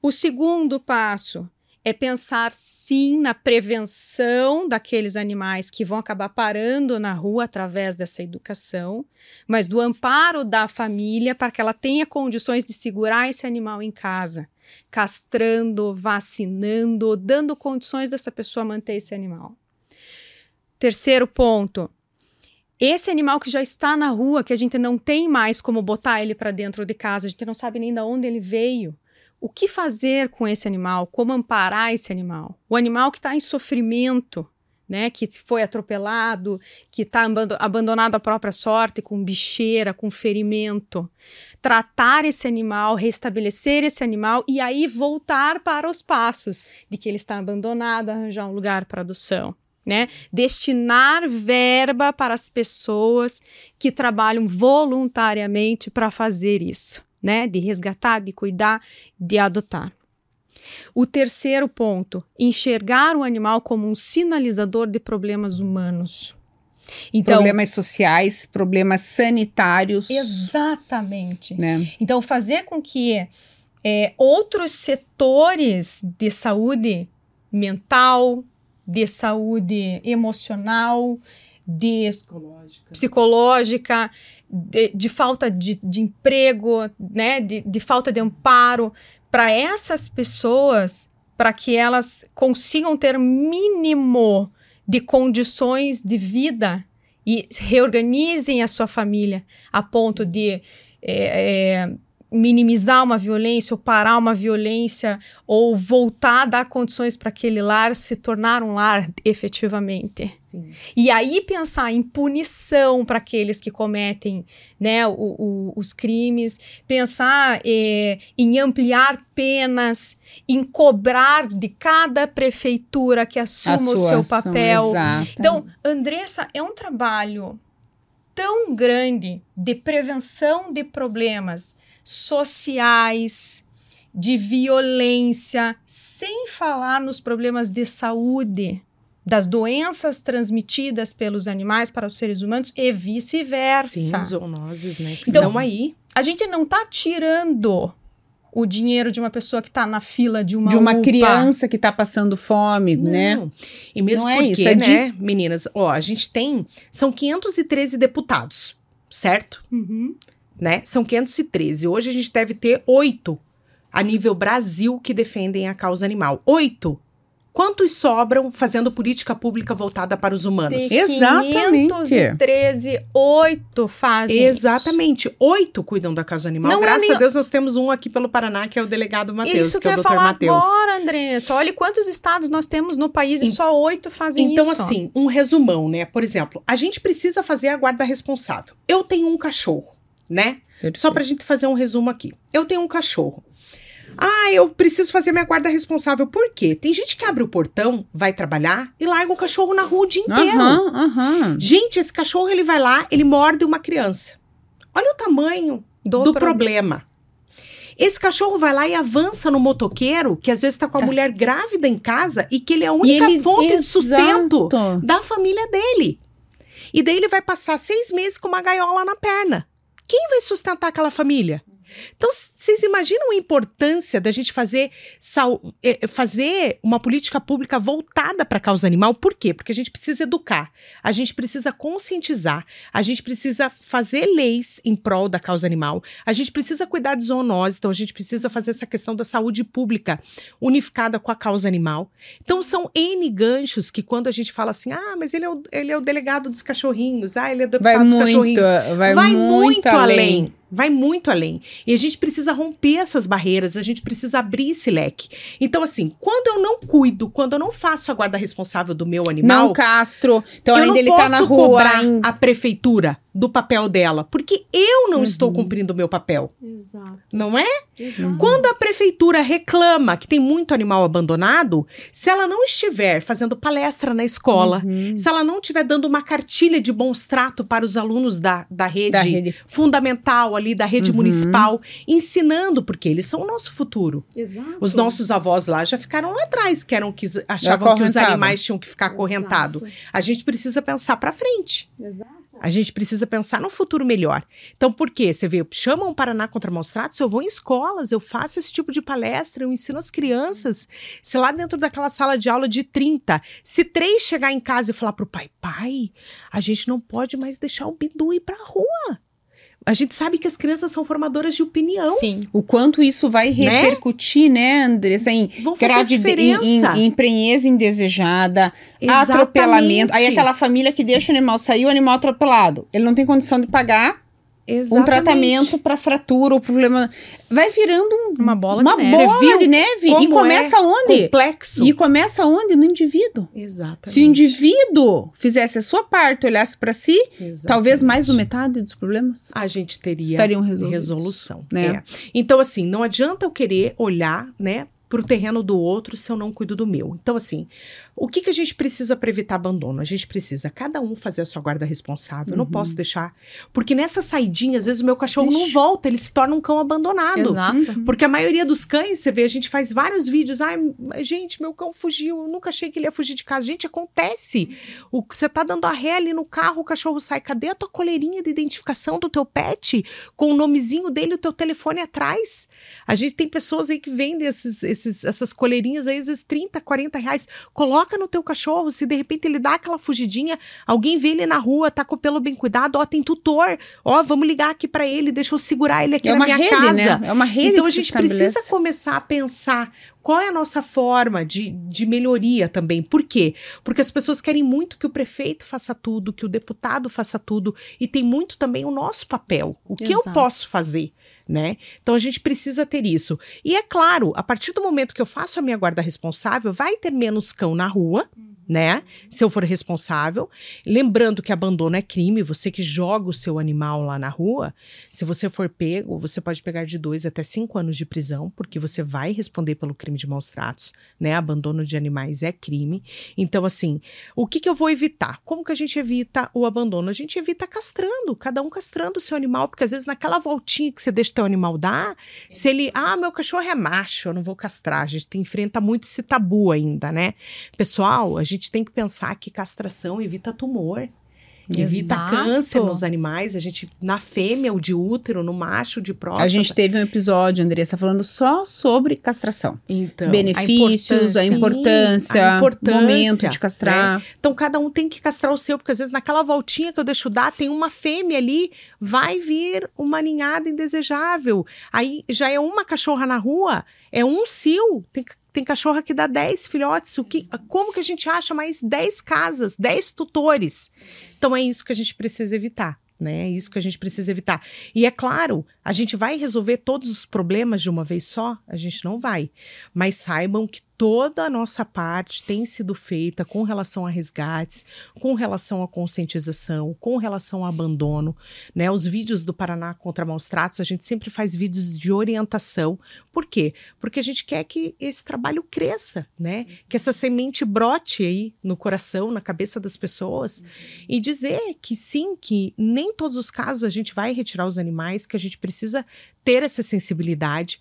O segundo passo é pensar sim na prevenção daqueles animais que vão acabar parando na rua através dessa educação, mas do amparo da família para que ela tenha condições de segurar esse animal em casa, castrando, vacinando, dando condições dessa pessoa manter esse animal. Terceiro ponto, esse animal que já está na rua, que a gente não tem mais como botar ele para dentro de casa, a gente não sabe nem de onde ele veio o que fazer com esse animal, como amparar esse animal. O animal que está em sofrimento, né, que foi atropelado, que está abandonado à própria sorte, com bicheira, com ferimento. Tratar esse animal, restabelecer esse animal e aí voltar para os passos de que ele está abandonado, arranjar um lugar para adoção. Né? Destinar verba para as pessoas que trabalham voluntariamente para fazer isso né? De resgatar, de cuidar, de adotar. O terceiro ponto, enxergar o animal como um sinalizador de problemas humanos. Então, problemas sociais, problemas sanitários. Exatamente. Né? Então, fazer com que é, outros setores de saúde mental, de saúde emocional, de psicológica, psicológica de, de, falta de, de emprego, né, de, de falta de amparo para essas pessoas, para que elas consigam ter mínimo de condições de vida e reorganizem a sua família a ponto de é, é, minimizar uma violência ou parar uma violência ou voltar a dar condições para aquele lar se tornar um lar efetivamente. Sim. E aí pensar em punição para aqueles que cometem né, o, o, os crimes, pensar eh, em ampliar penas, em cobrar de cada prefeitura que assuma o seu papel. Ação, então, Andressa, é um trabalho tão grande de prevenção de problemas sociais, de violência, sem falar nos problemas de saúde, das doenças transmitidas pelos animais para os seres humanos e vice-versa. Sim, zoonoses, né? Que então, estão aí. A gente não está tirando o dinheiro de uma pessoa que está na fila de uma de uma UPA. criança que está passando fome, não. né? E mesmo não é porque, é isso, né, meninas, ó, a gente tem são 513 deputados, certo? Uhum né? São 513. Hoje a gente deve ter oito a nível Brasil que defendem a causa animal. Oito! Quantos sobram fazendo política pública voltada para os humanos? De Exatamente. 513, oito fazem Exatamente. Oito cuidam da causa animal. Não é Graças é nem... a Deus nós temos um aqui pelo Paraná, que é o delegado Matheus, isso que, que é o Dr. Matheus. agora, Andressa. Olha quantos estados nós temos no país e, e só oito fazem então, isso. Então, assim, um resumão, né? Por exemplo, a gente precisa fazer a guarda responsável. Eu tenho um cachorro né? Perfeito. Só pra gente fazer um resumo aqui. Eu tenho um cachorro. Ah, eu preciso fazer minha guarda responsável. Por quê? Tem gente que abre o portão, vai trabalhar e larga o cachorro na rua o dia inteiro. Uhum, uhum. Gente, esse cachorro ele vai lá, ele morde uma criança. Olha o tamanho do, do problema. Esse cachorro vai lá e avança no motoqueiro, que às vezes está com a tá. mulher grávida em casa e que ele é a única ele, fonte exato. de sustento da família dele. E daí ele vai passar seis meses com uma gaiola na perna. Quem vai sustentar aquela família? Então, vocês imaginam a importância da gente fazer, eh, fazer uma política pública voltada para a causa animal? Por quê? Porque a gente precisa educar, a gente precisa conscientizar, a gente precisa fazer leis em prol da causa animal, a gente precisa cuidar de zoonose, então a gente precisa fazer essa questão da saúde pública unificada com a causa animal. Então, são N ganchos que quando a gente fala assim, ah, mas ele é o, ele é o delegado dos cachorrinhos, ah, ele é o deputado vai dos muito, cachorrinhos. Vai, vai muito, muito além. além vai muito além. E a gente precisa romper essas barreiras, a gente precisa abrir esse leque. Então, assim, quando eu não cuido, quando eu não faço a guarda responsável do meu animal. Não castro. Então, eu ainda não ele tá na rua. cobrar em... a prefeitura do papel dela, porque eu não uhum. estou cumprindo o meu papel. Exato. Não é? Exato. Quando a prefeitura reclama que tem muito animal abandonado, se ela não estiver fazendo palestra na escola, uhum. se ela não estiver dando uma cartilha de bons trato para os alunos da, da, rede, da rede fundamental ali, da rede uhum. municipal, ensinando, porque eles são o nosso futuro. Exato. Os nossos avós lá já ficaram lá atrás, que eram que achavam que os animais tinham que ficar acorrentados. A gente precisa pensar para frente. Exato. A gente precisa pensar no futuro melhor. Então, por quê? Você vê, chamam o Paraná contra maus tratos, eu vou em escolas, eu faço esse tipo de palestra, eu ensino as crianças. Se lá dentro daquela sala de aula de 30, se três chegar em casa e falar pro pai, pai, a gente não pode mais deixar o Bidu ir pra rua. A gente sabe que as crianças são formadoras de opinião. Sim. O quanto isso vai repercutir, né, Andressa, em diferença. em, em, em prenhez indesejada, Exatamente. atropelamento. Aí aquela família que deixa o animal sair, o animal atropelado. Ele não tem condição de pagar um Exatamente. tratamento para fratura ou problema. Vai virando um- Uma bola uma de neve. bola Você viu de neve. E começa é onde? Complexo. E começa onde? No indivíduo. Exatamente. Se o indivíduo fizesse a sua parte, olhasse para si, talvez mais do Exatamente. metade dos problemas a gente teria estariam resolvidos. resolução. né? é. Então, assim, não adianta eu querer olhar, né, pro terreno do outro se eu não cuido do meu. Então, assim, o que, que a gente precisa para evitar abandono? A gente precisa cada um fazer a sua guarda responsável. Eu não Uhum. posso deixar. Porque nessa saidinha, às vezes o meu cachorro não Ixi. volta, ele se torna um cão abandonado. Exato. Porque a maioria dos cães, você vê, a gente faz vários vídeos. Ai, gente, meu cão fugiu. Eu nunca achei que ele ia fugir de casa. Gente, acontece. O, você tá dando a ré ali no carro, o cachorro sai. Cadê a tua coleirinha de identificação do teu pet? Com o nomezinho dele, o teu telefone atrás. A gente tem pessoas aí que vendem esses, esses, essas coleirinhas aí, às vezes 30, 40 reais. Coloca no teu cachorro. Se de repente ele dá aquela fugidinha, alguém vê ele na rua, tá com o pelo bem cuidado. Ó, tem tutor. Ó, vamos ligar aqui pra ele. Deixa eu segurar ele aqui É na minha rede, casa. né? É uma rede Então a gente precisa começar a pensar qual é a nossa forma de, de melhoria também. Por quê? Porque as pessoas querem muito que o prefeito faça tudo, que o deputado faça tudo, e tem muito também o nosso papel. O que eu Exato. posso fazer? Né? Então a gente precisa ter isso. E é claro, a partir do momento que eu faço a minha guarda responsável, vai ter menos cão na rua, né? Se eu for responsável. Lembrando que abandono é crime, você que joga o seu animal lá na rua, se você for pego, você pode pegar de dois até cinco anos de prisão, porque você vai responder pelo crime de maus tratos, né? Abandono de animais é crime. Então, assim, o que, que eu vou evitar? Como que a gente evita o abandono? A gente evita castrando, cada um castrando o seu animal, porque às vezes naquela voltinha que você deixa teu animal dar, se ele, ah, meu cachorro é macho, eu não vou castrar. A gente enfrenta muito esse tabu ainda, né? Pessoal, a gente tem que pensar que castração evita tumor. Evita Exato. câncer nos animais, a gente, na fêmea, o de útero, no macho, o de próstata. A gente teve um episódio, Andressa, falando só sobre castração. então, Benefícios, a importância. importância, Sim, a importância, momento de castrar. Então, cada um tem que castrar o seu, porque às vezes naquela voltinha que eu deixo dar, tem uma fêmea ali, vai vir uma ninhada indesejável. Aí já é uma cachorra na rua, é um cio. Tem, tem cachorra que dá 10 filhotes. O que, como que a gente acha mais 10 casas, 10 tutores? Então, é isso que a gente precisa evitar. Né? É isso que a gente precisa evitar. E é claro, a gente vai resolver todos os problemas de uma vez só? A gente não vai. Mas saibam que toda a nossa parte tem sido feita com relação a resgates, com relação à conscientização, com relação ao abandono. Né? Os vídeos do Paraná contra maus tratos, a gente sempre faz vídeos de orientação. Por quê? Porque a gente quer que esse trabalho cresça, né? Que essa semente brote aí no coração, na cabeça das pessoas. E dizer que sim, que nem todos os casos a gente vai retirar os animais, que a gente precisa ter essa sensibilidade.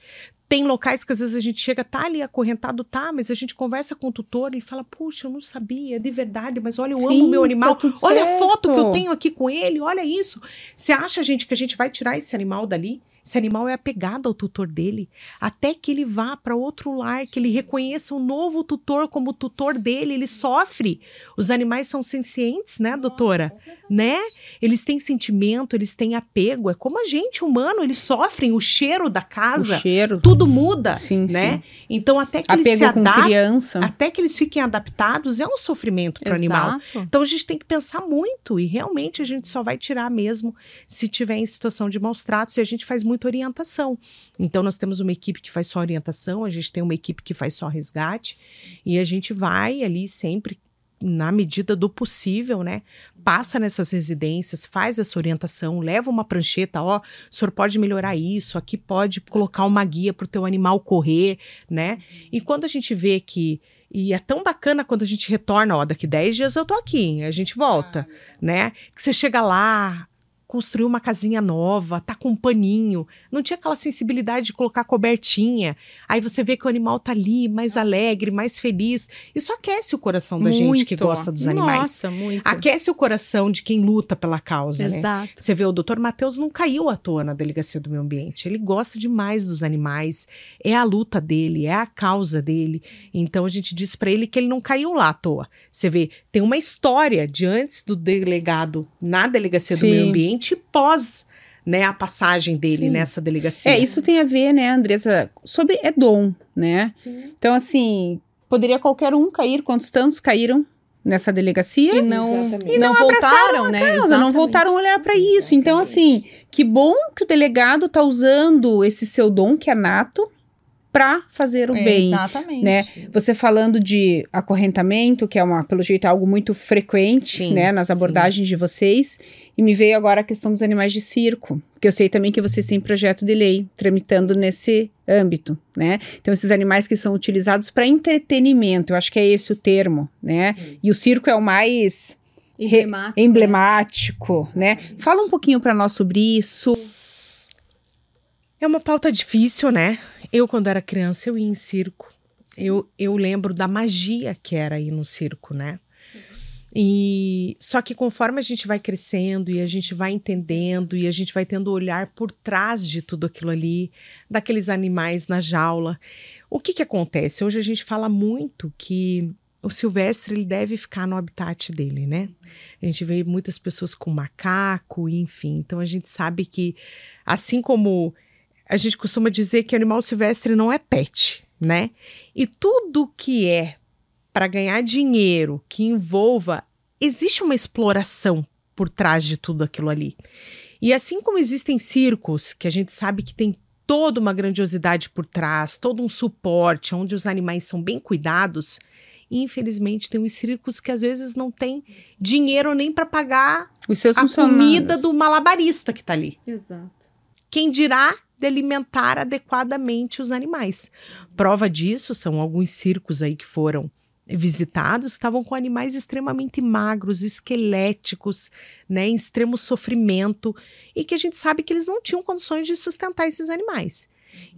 Tem locais que às vezes a gente chega, tá ali acorrentado, tá, mas a gente conversa com o tutor, ele fala, puxa, eu não sabia, de verdade, mas olha, eu amo o meu Sim, animal. tá olha a certo. foto que eu tenho aqui com ele, olha isso. Você acha, gente, que a gente vai tirar esse animal dali? Esse animal é apegado ao tutor dele, até que ele vá para outro lar, que ele reconheça um novo tutor como tutor dele, ele sofre. Os animais são sencientes, né, doutora? Né? Eles têm sentimento, eles têm apego, é como a gente humano, eles sofrem o cheiro da casa, O cheiro. tudo muda, Sim, né? sim. Então até que eles se Apego com adaptem, criança. até que eles fiquem adaptados, é um sofrimento para o animal. Exato. Então a gente tem que pensar muito e realmente a gente só vai tirar mesmo se tiver em situação de maus tratos e a gente faz muita orientação. Então nós temos uma equipe que faz só orientação, a gente tem uma equipe que faz só resgate e a gente vai ali sempre na medida do possível, né? Passa nessas residências, faz essa orientação, leva uma prancheta, ó, o senhor pode melhorar isso, aqui pode colocar uma guia para o teu animal correr, né? E quando a gente vê que e é tão bacana quando a gente retorna, ó, daqui 10 dias eu tô aqui, a gente volta, né? Que você chega lá construiu uma casinha nova, tá com um paninho, não tinha aquela sensibilidade de colocar cobertinha. Aí você vê que o animal tá ali, mais alegre, mais feliz. Isso aquece o coração da gente que Muito. gosta dos animais. Nossa, muito. Aquece o coração de quem luta pela causa, né? Exato. Você vê, o doutor Matheus não caiu à toa na Delegacia do Meio Ambiente. Ele gosta demais dos animais, é a luta dele, é a causa dele. Então a gente diz pra ele que ele não caiu lá à toa. Você vê, tem uma história de antes do delegado na Delegacia do Sim. Meio Ambiente e pós né, a passagem dele Sim. nessa delegacia. É, isso tem a ver, né, Andressa, sobre é dom, né? Então, assim, poderia qualquer um cair, quantos tantos caíram nessa delegacia? E não, Exatamente. e não, voltaram, né? causa, não voltaram a olhar para isso. Então, assim, que bom que o delegado tá usando esse seu dom, que é nato, para fazer o É, bem. Exatamente. né? Você falando de acorrentamento, que é uma, pelo jeito, algo muito frequente, Sim, né, nas sim. abordagens de vocês, e me veio agora a questão dos animais de circo, que eu sei também que vocês têm projeto de lei tramitando nesse âmbito, né? Então esses animais que são utilizados para entretenimento, eu acho que é esse o termo, né? E o circo é o mais Emblemático, emblemático, né? Fala um pouquinho para nós sobre isso. É uma pauta difícil, né? Eu, quando era criança, eu ia em circo. Eu, eu lembro da magia que era ir no circo, né? E só que conforme a gente vai crescendo e a gente vai entendendo e a gente vai tendo olhar por trás de tudo aquilo ali, daqueles animais na jaula, o que que acontece? Hoje a gente fala muito que o silvestre ele deve ficar no habitat dele, né? A gente vê muitas pessoas com macaco, enfim. Então a gente sabe que assim como a gente costuma dizer que animal silvestre não é pet, né? E tudo que é para ganhar dinheiro, que envolva, existe uma exploração por trás de tudo aquilo ali. E assim como existem circos, que a gente sabe que tem toda uma grandiosidade por trás, todo um suporte, onde os animais são bem cuidados, infelizmente tem uns circos que às vezes não tem dinheiro nem para pagar Os seus a comida do malabarista que tá ali Exato. quem dirá de alimentar adequadamente os animais. Prova disso são alguns circos aí que foram visitados, estavam com animais extremamente magros, esqueléticos, né, em extremo sofrimento, e que a gente sabe que eles não tinham condições de sustentar esses animais.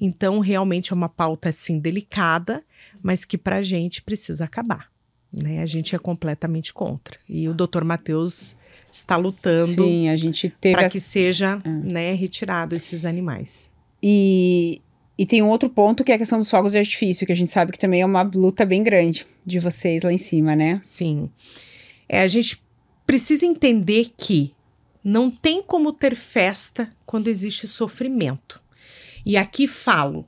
Então, realmente é uma pauta assim delicada, mas que pra gente precisa acabar. Né? A gente é completamente contra. E o doutor Matheus está lutando para as- que seja É. né, retirado esses animais. E, e tem um outro ponto que é a questão dos fogos de artifício, que a gente sabe que também é uma luta bem grande de vocês lá em cima, né? Sim. É, a gente precisa entender que não tem como ter festa quando existe sofrimento. E aqui falo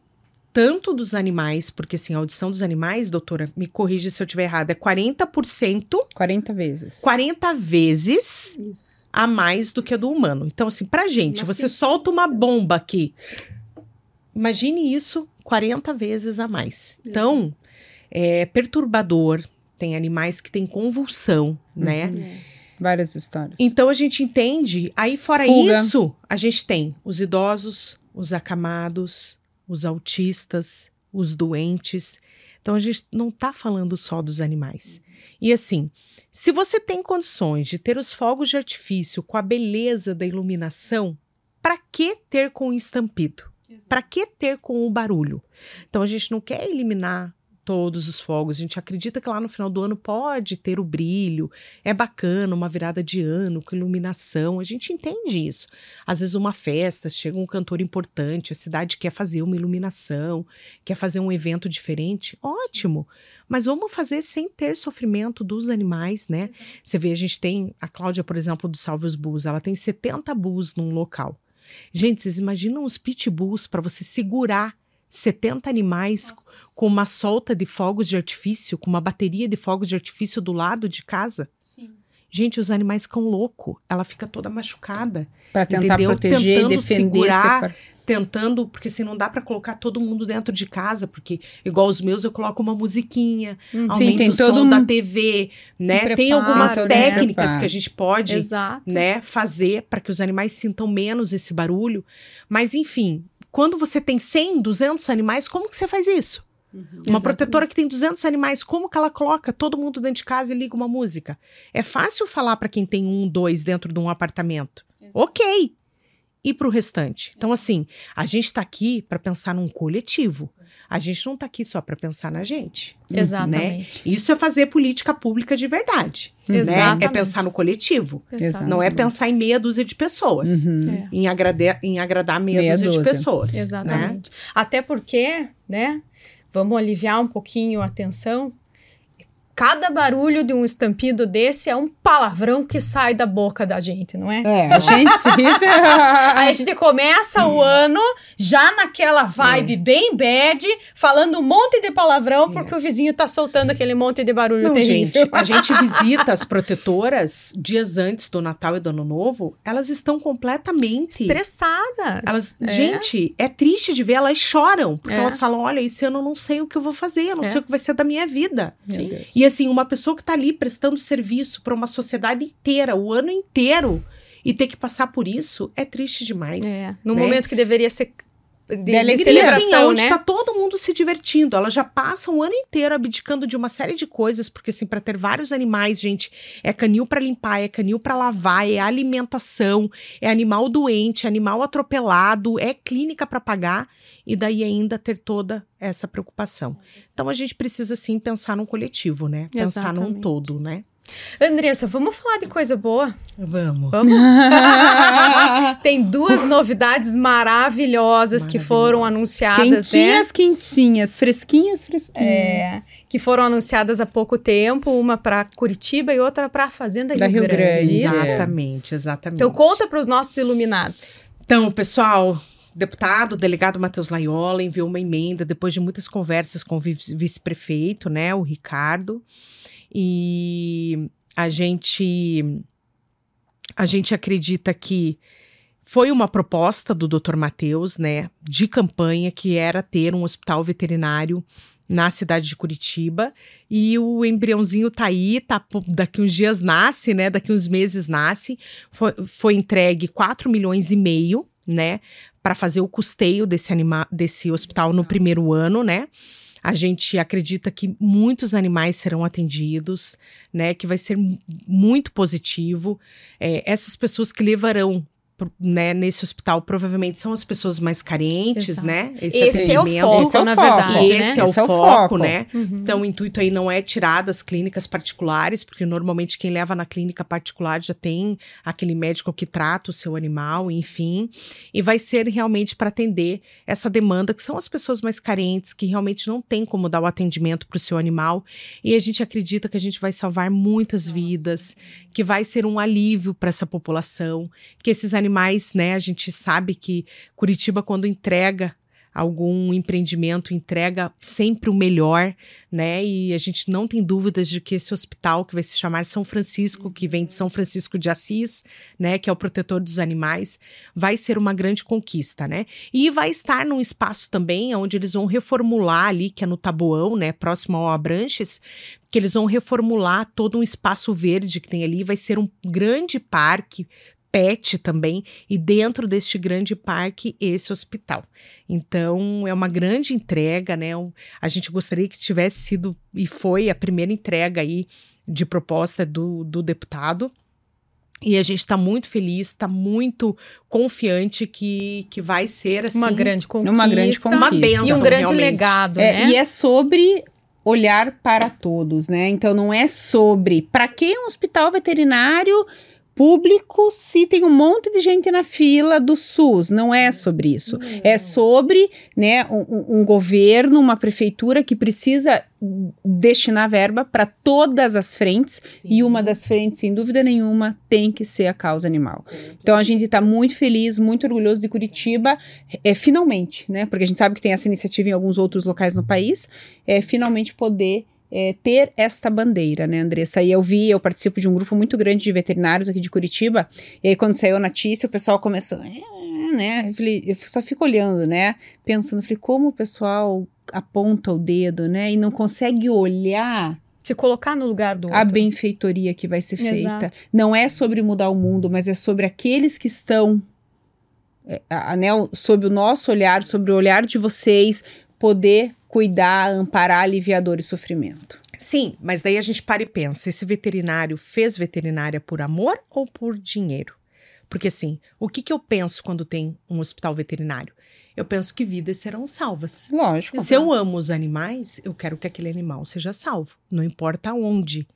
tanto dos animais, porque assim, a audição dos animais, doutora, me corrija se eu estiver errada, é 40%, 40 vezes. 40 vezes Isso. a mais do que a do humano. Então, assim, pra gente, Mas você sim. solta uma bomba aqui. Imagine isso 40 vezes a mais. Então, é perturbador. Tem animais que têm convulsão, né? Uhum. Várias histórias. Então a gente entende. Aí, fora Fuga. isso, a gente tem os idosos, os acamados, os autistas, os doentes. Então a gente não está falando só dos animais. E assim, se você tem condições de ter os fogos de artifício com a beleza da iluminação, para que ter com o estampido? Para que ter com o barulho? Então a gente não quer eliminar todos os fogos. A gente acredita que lá no final do ano pode ter o brilho, é bacana, uma virada de ano com iluminação. A gente entende isso. Às vezes, uma festa, chega um cantor importante, a cidade quer fazer uma iluminação, quer fazer um evento diferente. Ótimo! Mas vamos fazer sem ter sofrimento dos animais, né? Você vê, a gente tem a Cláudia, por exemplo, do Salve os Bulls, ela tem 70 bulls num local. Gente, vocês imaginam os pitbulls para você segurar 70 animais com uma solta de fogos de artifício, com uma bateria de fogos de artifício do lado de casa? Sim. Gente, os animais ficam loucos. Ela fica toda machucada, Pra tentar entendeu? proteger, Tentando defender, segurar. tentando, porque assim não dá pra colocar todo mundo dentro de casa, porque igual os meus eu coloco uma musiquinha, Hum, Sim, aumento tem o som todo da um... TV, né? preparo, Tem algumas né? técnicas Preparo. que a gente pode Exato. né, fazer para que os animais sintam menos esse barulho. Mas, enfim, quando você tem 100, 200 animais, como que você faz isso? Uma Exatamente. protetora que tem 200 animais, como que ela coloca todo mundo dentro de casa e liga uma música? É fácil falar para quem tem um, dois dentro de um apartamento. Ok. E para o restante? Então, assim, a gente está aqui para pensar num coletivo. A gente não está aqui só para pensar na gente. Né? Exatamente. Isso é fazer política pública de verdade. Né? Exatamente. É pensar no coletivo. Exato. Não é pensar em meia dúzia de pessoas. Uhum. É. Em, agrade- em agradar meia, Meia dúzia, de dúzia. pessoas. Né? Exatamente. Até porque, né? Vamos aliviar um pouquinho a tensão. Cada barulho de um estampido desse é um palavrão que sai da boca da gente, não é? É, a gente [laughs] a gente começa o ano já naquela vibe bem bad, falando um monte de palavrão porque o vizinho tá soltando aquele monte de barulho Não, terrível. gente, a gente [laughs] visita as protetoras dias antes do Natal e do Ano Novo, elas estão completamente Estressadas. Elas, É. gente, é triste de ver, elas choram, porque É. elas falam: olha, esse ano eu não sei o que eu vou fazer, eu não É. sei o que vai ser da minha vida. Sim. E assim, uma pessoa que tá ali prestando serviço para uma sociedade inteira, o ano inteiro, e ter que passar por isso, é triste demais. É, no né? momento que deveria ser de, de alegria. E celebração, assim, é onde né? tá todo mundo se divertindo. Ela já passa um ano inteiro abdicando de uma série de coisas, porque assim, para ter vários animais, gente, é canil para limpar, é canil para lavar, é alimentação, é animal doente, é animal atropelado, é clínica para pagar e daí ainda ter toda essa preocupação. Então a gente precisa sim pensar num coletivo, né? Pensar num Exatamente. todo, né? Andressa, vamos falar de coisa boa? Vamos. Vamos? [laughs] Tem duas novidades maravilhosas que foram anunciadas, né? Quentinhas, quentinhas, fresquinhas, fresquinhas. É, que foram anunciadas há pouco tempo, uma para Curitiba e outra para a Fazenda Da Rio, Rio Grande. Grande. Isso. Exatamente, exatamente. Então conta para os nossos iluminados. Então, pessoal, deputado, delegado Matheus Laiola enviou uma emenda depois de muitas conversas com o vi- vice-prefeito, né, o Ricardo, e a gente a gente acredita que foi uma proposta do Dr. Matheus, né, de campanha que era ter um hospital veterinário na cidade de Curitiba e o embriãozinho tá aí, tá, daqui uns dias nasce, né, daqui uns meses nasce, foi, foi entregue 4 milhões e meio, né, para fazer o custeio desse, anima desse hospital no primeiro ano, né? A gente acredita que muitos animais serão atendidos, né? Que vai ser mu- muito positivo. É, essas pessoas que levarão né, nesse hospital provavelmente são as pessoas mais carentes, Exato. né? Esse, é o foco, Esse é o na foco. verdade, E né? esse é o Esse é o foco, foco. né? Uhum. Então, o intuito aí não é tirar das clínicas particulares, porque normalmente quem leva na clínica particular já tem aquele médico que trata o seu animal, enfim. E vai ser realmente para atender essa demanda, que são as pessoas mais carentes, que realmente não tem como dar o atendimento para o seu animal. E a gente acredita que a gente vai salvar muitas vidas, que vai ser um alívio para essa população, que esses animais, né, a gente sabe que Curitiba, quando entrega algum empreendimento entrega sempre o melhor, né? E a gente não tem dúvidas de que esse hospital que vai se chamar São Francisco, que vem de São Francisco de Assis, né, que é o protetor dos animais, vai ser uma grande conquista, né? E vai estar num espaço também onde eles vão reformular ali, que é no Taboão, né, próximo ao Abranches, que eles vão reformular todo um espaço verde que tem ali, vai ser um grande parque pet também, e dentro deste grande parque, esse hospital. Então, é uma grande entrega, né? A gente gostaria que tivesse sido, e foi a primeira entrega aí de proposta do, do deputado. E a gente está muito feliz, está muito confiante que, que vai ser assim. Uma grande conquista. Uma grande Uma conquista. benção, E um grande realmente. legado, É, né? E é sobre olhar para todos, né? Então não é sobre para que um hospital veterinário público se tem um monte de gente na fila do SUS. Não é sobre isso. É sobre né, um, um- governo, uma prefeitura que precisa destinar verba para todas as frentes e uma das frentes, sem dúvida nenhuma, tem que ser a causa animal. Então a gente está muito feliz, muito orgulhoso de Curitiba, é finalmente, né? Porque a gente sabe que tem essa iniciativa em alguns outros locais no país, é finalmente poder é, ter esta bandeira, né, Andressa? E eu vi, eu participo de um grupo muito grande de veterinários aqui de Curitiba, e aí quando saiu a notícia, o pessoal começou, "É", né? Eu, falei, eu só fico olhando, né? Pensando, falei, como o pessoal aponta o dedo, né? E não consegue olhar Se colocar no lugar do outro. a benfeitoria que vai ser feita. Exato. Não é sobre mudar o mundo, mas é sobre aqueles que estão é, a- né, sob o nosso olhar, sobre o olhar de vocês, poder cuidar, amparar, aliviar dor e sofrimento. Sim, mas daí a gente para e pensa: esse veterinário fez veterinária por amor ou por dinheiro? Porque assim, o que, que eu penso quando tem um hospital veterinário? Eu penso que vidas serão salvas. Lógico. Se eu amo os animais, eu quero que aquele animal seja salvo. Não importa onde,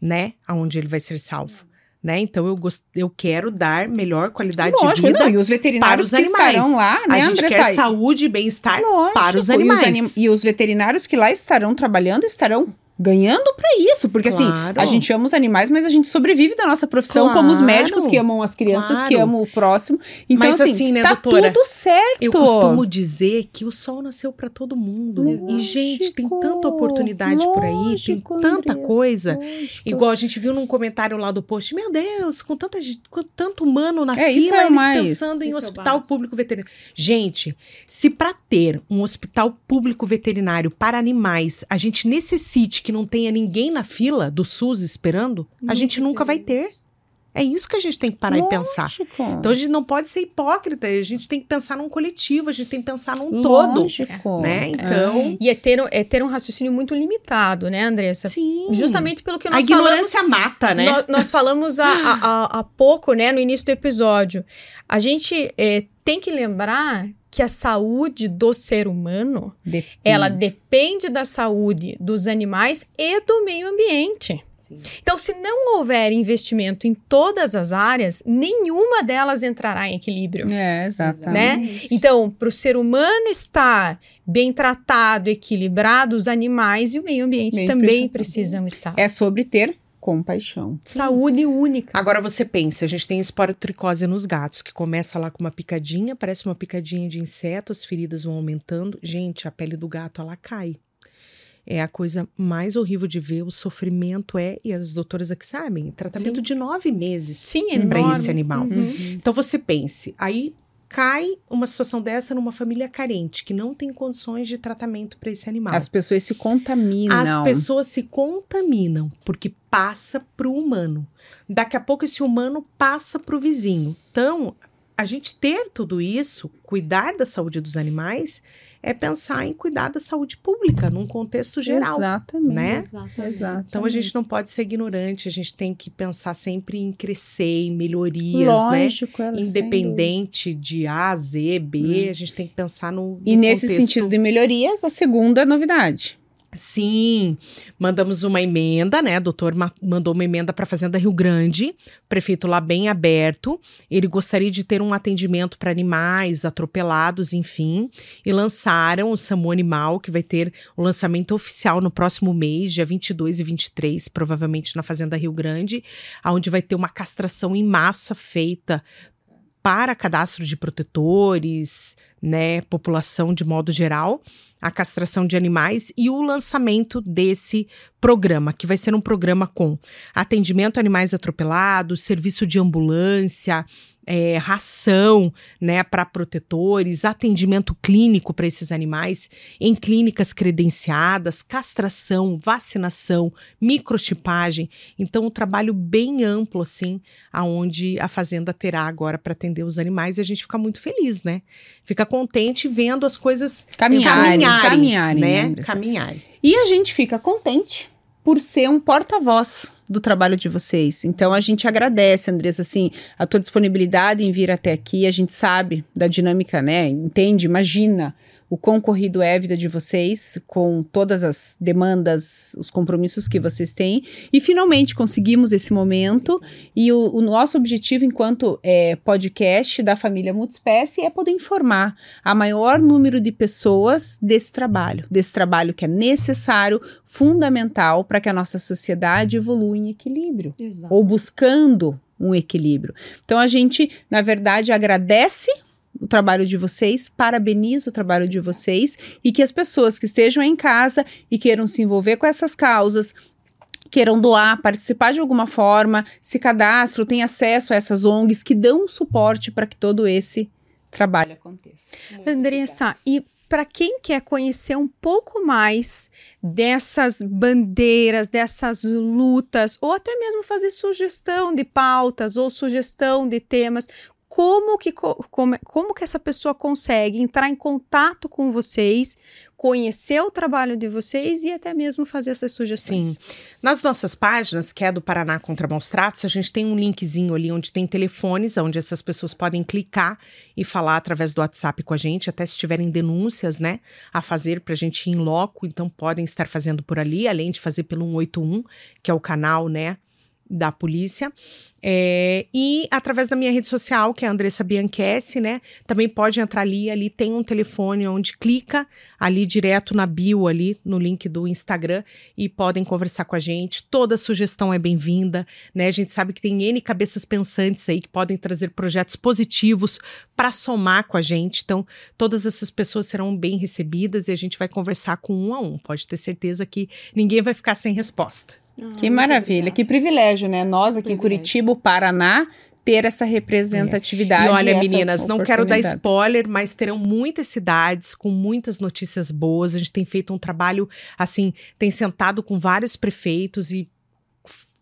né? Aonde ele vai ser salvo. Né? Então eu, gost... eu quero dar melhor qualidade Lógico, de vida não, e os veterinários para os que animais. estarão lá, né, a gente André quer saúde e bem-estar para os e animais. anim- E os veterinários que lá estarão trabalhando estarão ganhando pra isso. Porque assim, Claro. a gente ama os animais, mas a gente sobrevive da nossa profissão, como os Claro. médicos que amam as crianças, que Claro. amam o próximo. Então, Mas assim, assim, né, tá doutora? tudo certo. Eu costumo dizer que o sol nasceu para todo mundo. Lógico, E, gente, tem tanta oportunidade por aí, tem lógico, tanta Andressa, coisa. lógico. Igual a gente viu num comentário lá do post, meu Deus, com, tanta, gente- com tanto humano na É, fila, é eles mais. pensando em é hospital básico. público veterinário. Gente, se para ter um hospital público veterinário para animais, a gente necessite que não tenha ninguém na fila do SUS esperando, a gente nunca vai ter. É isso que a gente tem que parar e pensar. Lógico. Então a gente não pode ser hipócrita, a gente tem que pensar num coletivo, a gente tem que pensar num todo. Lógico. Né? Então, E é ter, um- é ter um raciocínio muito limitado, né, Andressa? sim. Justamente pelo que a nós falamos ignorância mata, né? Nó- Nós, falamos há, há- há- há pouco, né, no início do episódio. A gente é, tem que lembrar que a saúde do ser humano, Depende. ela depende da saúde dos animais e do meio ambiente. Então, se não houver investimento em todas as áreas, nenhuma delas entrará em equilíbrio. É, exatamente. Né? Então, para o ser humano estar bem tratado, equilibrado, os animais e o meio ambiente Bem também precisam estar. É sobre ter compaixão. Saúde única. Agora você pensa, a gente tem esporotricose nos gatos, que começa lá com uma picadinha, parece uma picadinha de inseto, as feridas vão aumentando. Gente, a pele do gato, ela cai. É a coisa mais horrível de ver, o sofrimento é, e as doutoras aqui sabem, tratamento Sim. de nove meses. Sim, é Pra enorme. esse animal. Uhum. Então você pense, aí cai uma situação dessa numa família carente, que não tem condições de tratamento para esse animal. As pessoas se contaminam. As pessoas se contaminam porque passa para o humano. Daqui a pouco esse humano passa para o vizinho. Então, a gente ter tudo isso, cuidar da saúde dos animais, é pensar em cuidar da saúde pública num contexto geral. Exatamente. né? Exatamente. Então a gente não pode ser ignorante, a gente tem que pensar sempre em crescer, em melhorias, né? Lógico, dúvida. Independente de A, Z, B, a gente tem que pensar no. E no nesse contexto sentido de melhorias, a segunda novidade. Sim, mandamos uma emenda, né? O doutor ma- mandou uma emenda para a Fazenda Rio Grande, prefeito lá bem aberto. Ele gostaria de ter um atendimento para animais atropelados, enfim, e lançaram o SAMU Animal, que vai ter o lançamento oficial no próximo mês, dia 22 e 23, provavelmente na Fazenda Rio Grande, onde vai ter uma castração em massa feita para cadastro de protetores, né, população de modo geral, a castração de animais e o lançamento desse programa, que vai ser um programa com atendimento a animais atropelados, serviço de ambulância, é, ração, né, para protetores, atendimento clínico para esses animais em clínicas credenciadas, castração, vacinação, microchipagem. Então, um trabalho bem amplo, assim, aonde a fazenda terá agora para atender os animais e a gente fica muito feliz, né? Fica contente vendo as coisas Caminharem, caminharem, caminharem, né? Caminharem. E a gente fica contente por ser um porta-voz do trabalho de vocês. Então a gente agradece, Andressa, assim, a tua disponibilidade em vir até aqui. A gente sabe da dinâmica, né? Entende, imagina o quão corrido é a vida de vocês, com todas as demandas, os compromissos que vocês têm. E finalmente conseguimos esse momento. E o, o nosso objetivo, enquanto é, podcast da família Multiespécie, é poder informar a maior número de pessoas desse trabalho, desse trabalho que é necessário, fundamental para que a nossa sociedade evolua em equilíbrio, ou buscando um equilíbrio. Então a gente, na verdade, agradece o trabalho de vocês, parabeniza o trabalho de vocês e que as pessoas que estejam em casa e queiram se envolver com essas causas, queiram doar, participar de alguma forma, se cadastram, têm acesso a essas ONGs que dão suporte para que todo esse trabalho aconteça. Andressa, e para quem quer conhecer um pouco mais dessas bandeiras, dessas lutas, ou até mesmo fazer sugestão de pautas ou sugestão de temas, como que, como, como que essa pessoa consegue entrar em contato com vocês, conhecer o trabalho de vocês e até mesmo fazer essas sugestões. Sim. Nas nossas páginas, que é do Paraná contra Maus Tratos, a gente tem um linkzinho ali onde tem telefones, onde essas pessoas podem clicar e falar através do WhatsApp com a gente, até se tiverem denúncias, né, a fazer para a gente ir em loco, então podem estar fazendo por ali, além de fazer pelo 181, que é o canal, né, da polícia. É, e através da minha rede social, que é a Andressa Bianchessi, né? Também pode entrar ali, ali tem um telefone onde clica ali direto na bio ali, no link do Instagram e podem conversar com a gente. Toda sugestão é bem-vinda, né? A gente sabe que tem N cabeças pensantes aí que podem trazer projetos positivos para somar com a gente. Então, todas essas pessoas serão bem recebidas e a gente vai conversar com um a um. Pode ter certeza que ninguém vai ficar sem resposta. Ah, que maravilha, que privilégio, né? Nós aqui privilégio. em Curitiba, Paraná, ter essa representatividade. É. E olha, meninas, não quero dar spoiler, mas terão muitas cidades com muitas notícias boas. A gente tem feito um trabalho, assim, tem sentado com vários prefeitos e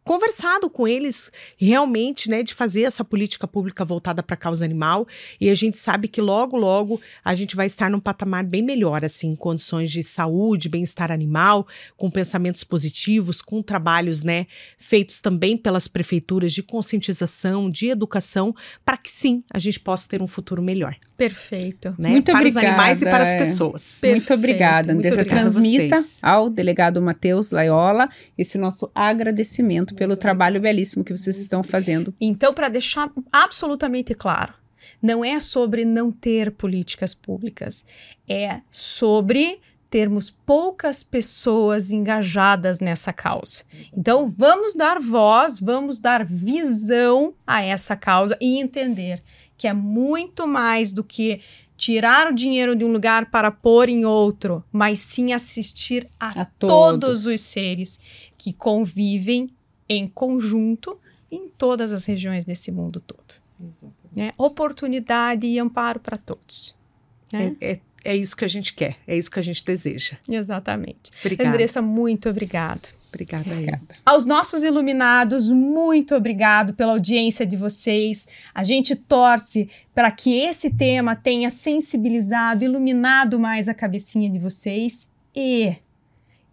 conversado com eles realmente, né, de fazer essa política pública voltada para a causa animal. E a gente sabe que logo, logo a gente vai estar num patamar bem melhor, assim, em condições de saúde, bem-estar animal, com pensamentos positivos, com trabalhos, né, feitos também pelas prefeituras de conscientização, de educação, para que sim a gente possa ter um futuro melhor. Perfeito. Né? Muito para obrigada. os animais e para as pessoas. Perfeito. Muito obrigada, Andressa. Transmita ao delegado Matheus Laiola esse nosso agradecimento pelo trabalho belíssimo que vocês estão fazendo. Então, para deixar absolutamente claro, não é sobre não ter políticas públicas, é sobre termos poucas pessoas engajadas nessa causa. Então, vamos dar voz, vamos dar visão a essa causa e entender que é muito mais do que tirar o dinheiro de um lugar para pôr em outro, mas sim assistir a, a todos. todos os seres que convivem em conjunto em todas as regiões desse mundo todo. Né? Oportunidade e amparo para todos. Né? É, é, é, isso que a gente quer, é isso que a gente deseja. Exatamente. Obrigada. Andressa, muito obrigado. Obrigada, Obrigada. Aos nossos iluminados, muito obrigado pela audiência de vocês. A gente torce para que esse tema tenha sensibilizado, iluminado mais a cabecinha de vocês e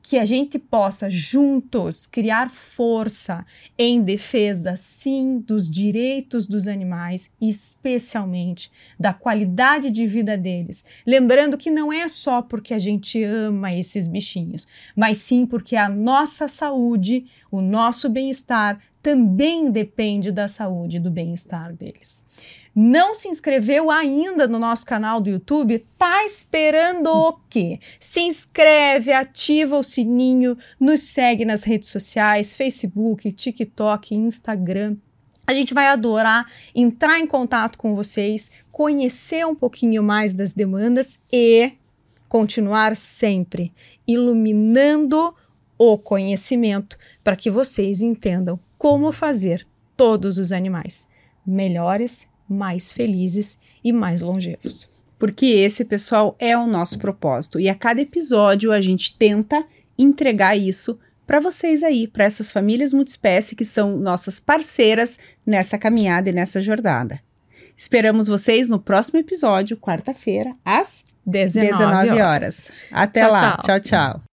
que a gente possa juntos criar força em defesa, sim, dos direitos dos animais, especialmente da qualidade de vida deles. Lembrando que não é só porque a gente ama esses bichinhos, mas sim porque a nossa saúde, o nosso bem-estar também depende da saúde e do bem-estar deles não se inscreveu ainda no nosso canal do YouTube, tá esperando o quê? Se inscreve, ativa o sininho, nos segue nas redes sociais, Facebook, TikTok, Instagram. A gente vai adorar entrar em contato com vocês, conhecer um pouquinho mais das demandas e continuar sempre iluminando o conhecimento para que vocês entendam como fazer todos os animais melhores mais felizes e mais longevos. Porque esse, pessoal, é o nosso propósito. E a cada episódio a gente tenta entregar isso para vocês aí, para essas famílias multiespécie que são nossas parceiras nessa caminhada e nessa jornada. Esperamos vocês no próximo episódio, quarta-feira, às 19, 19 horas. horas. Até tchau, lá. tchau. tchau. tchau.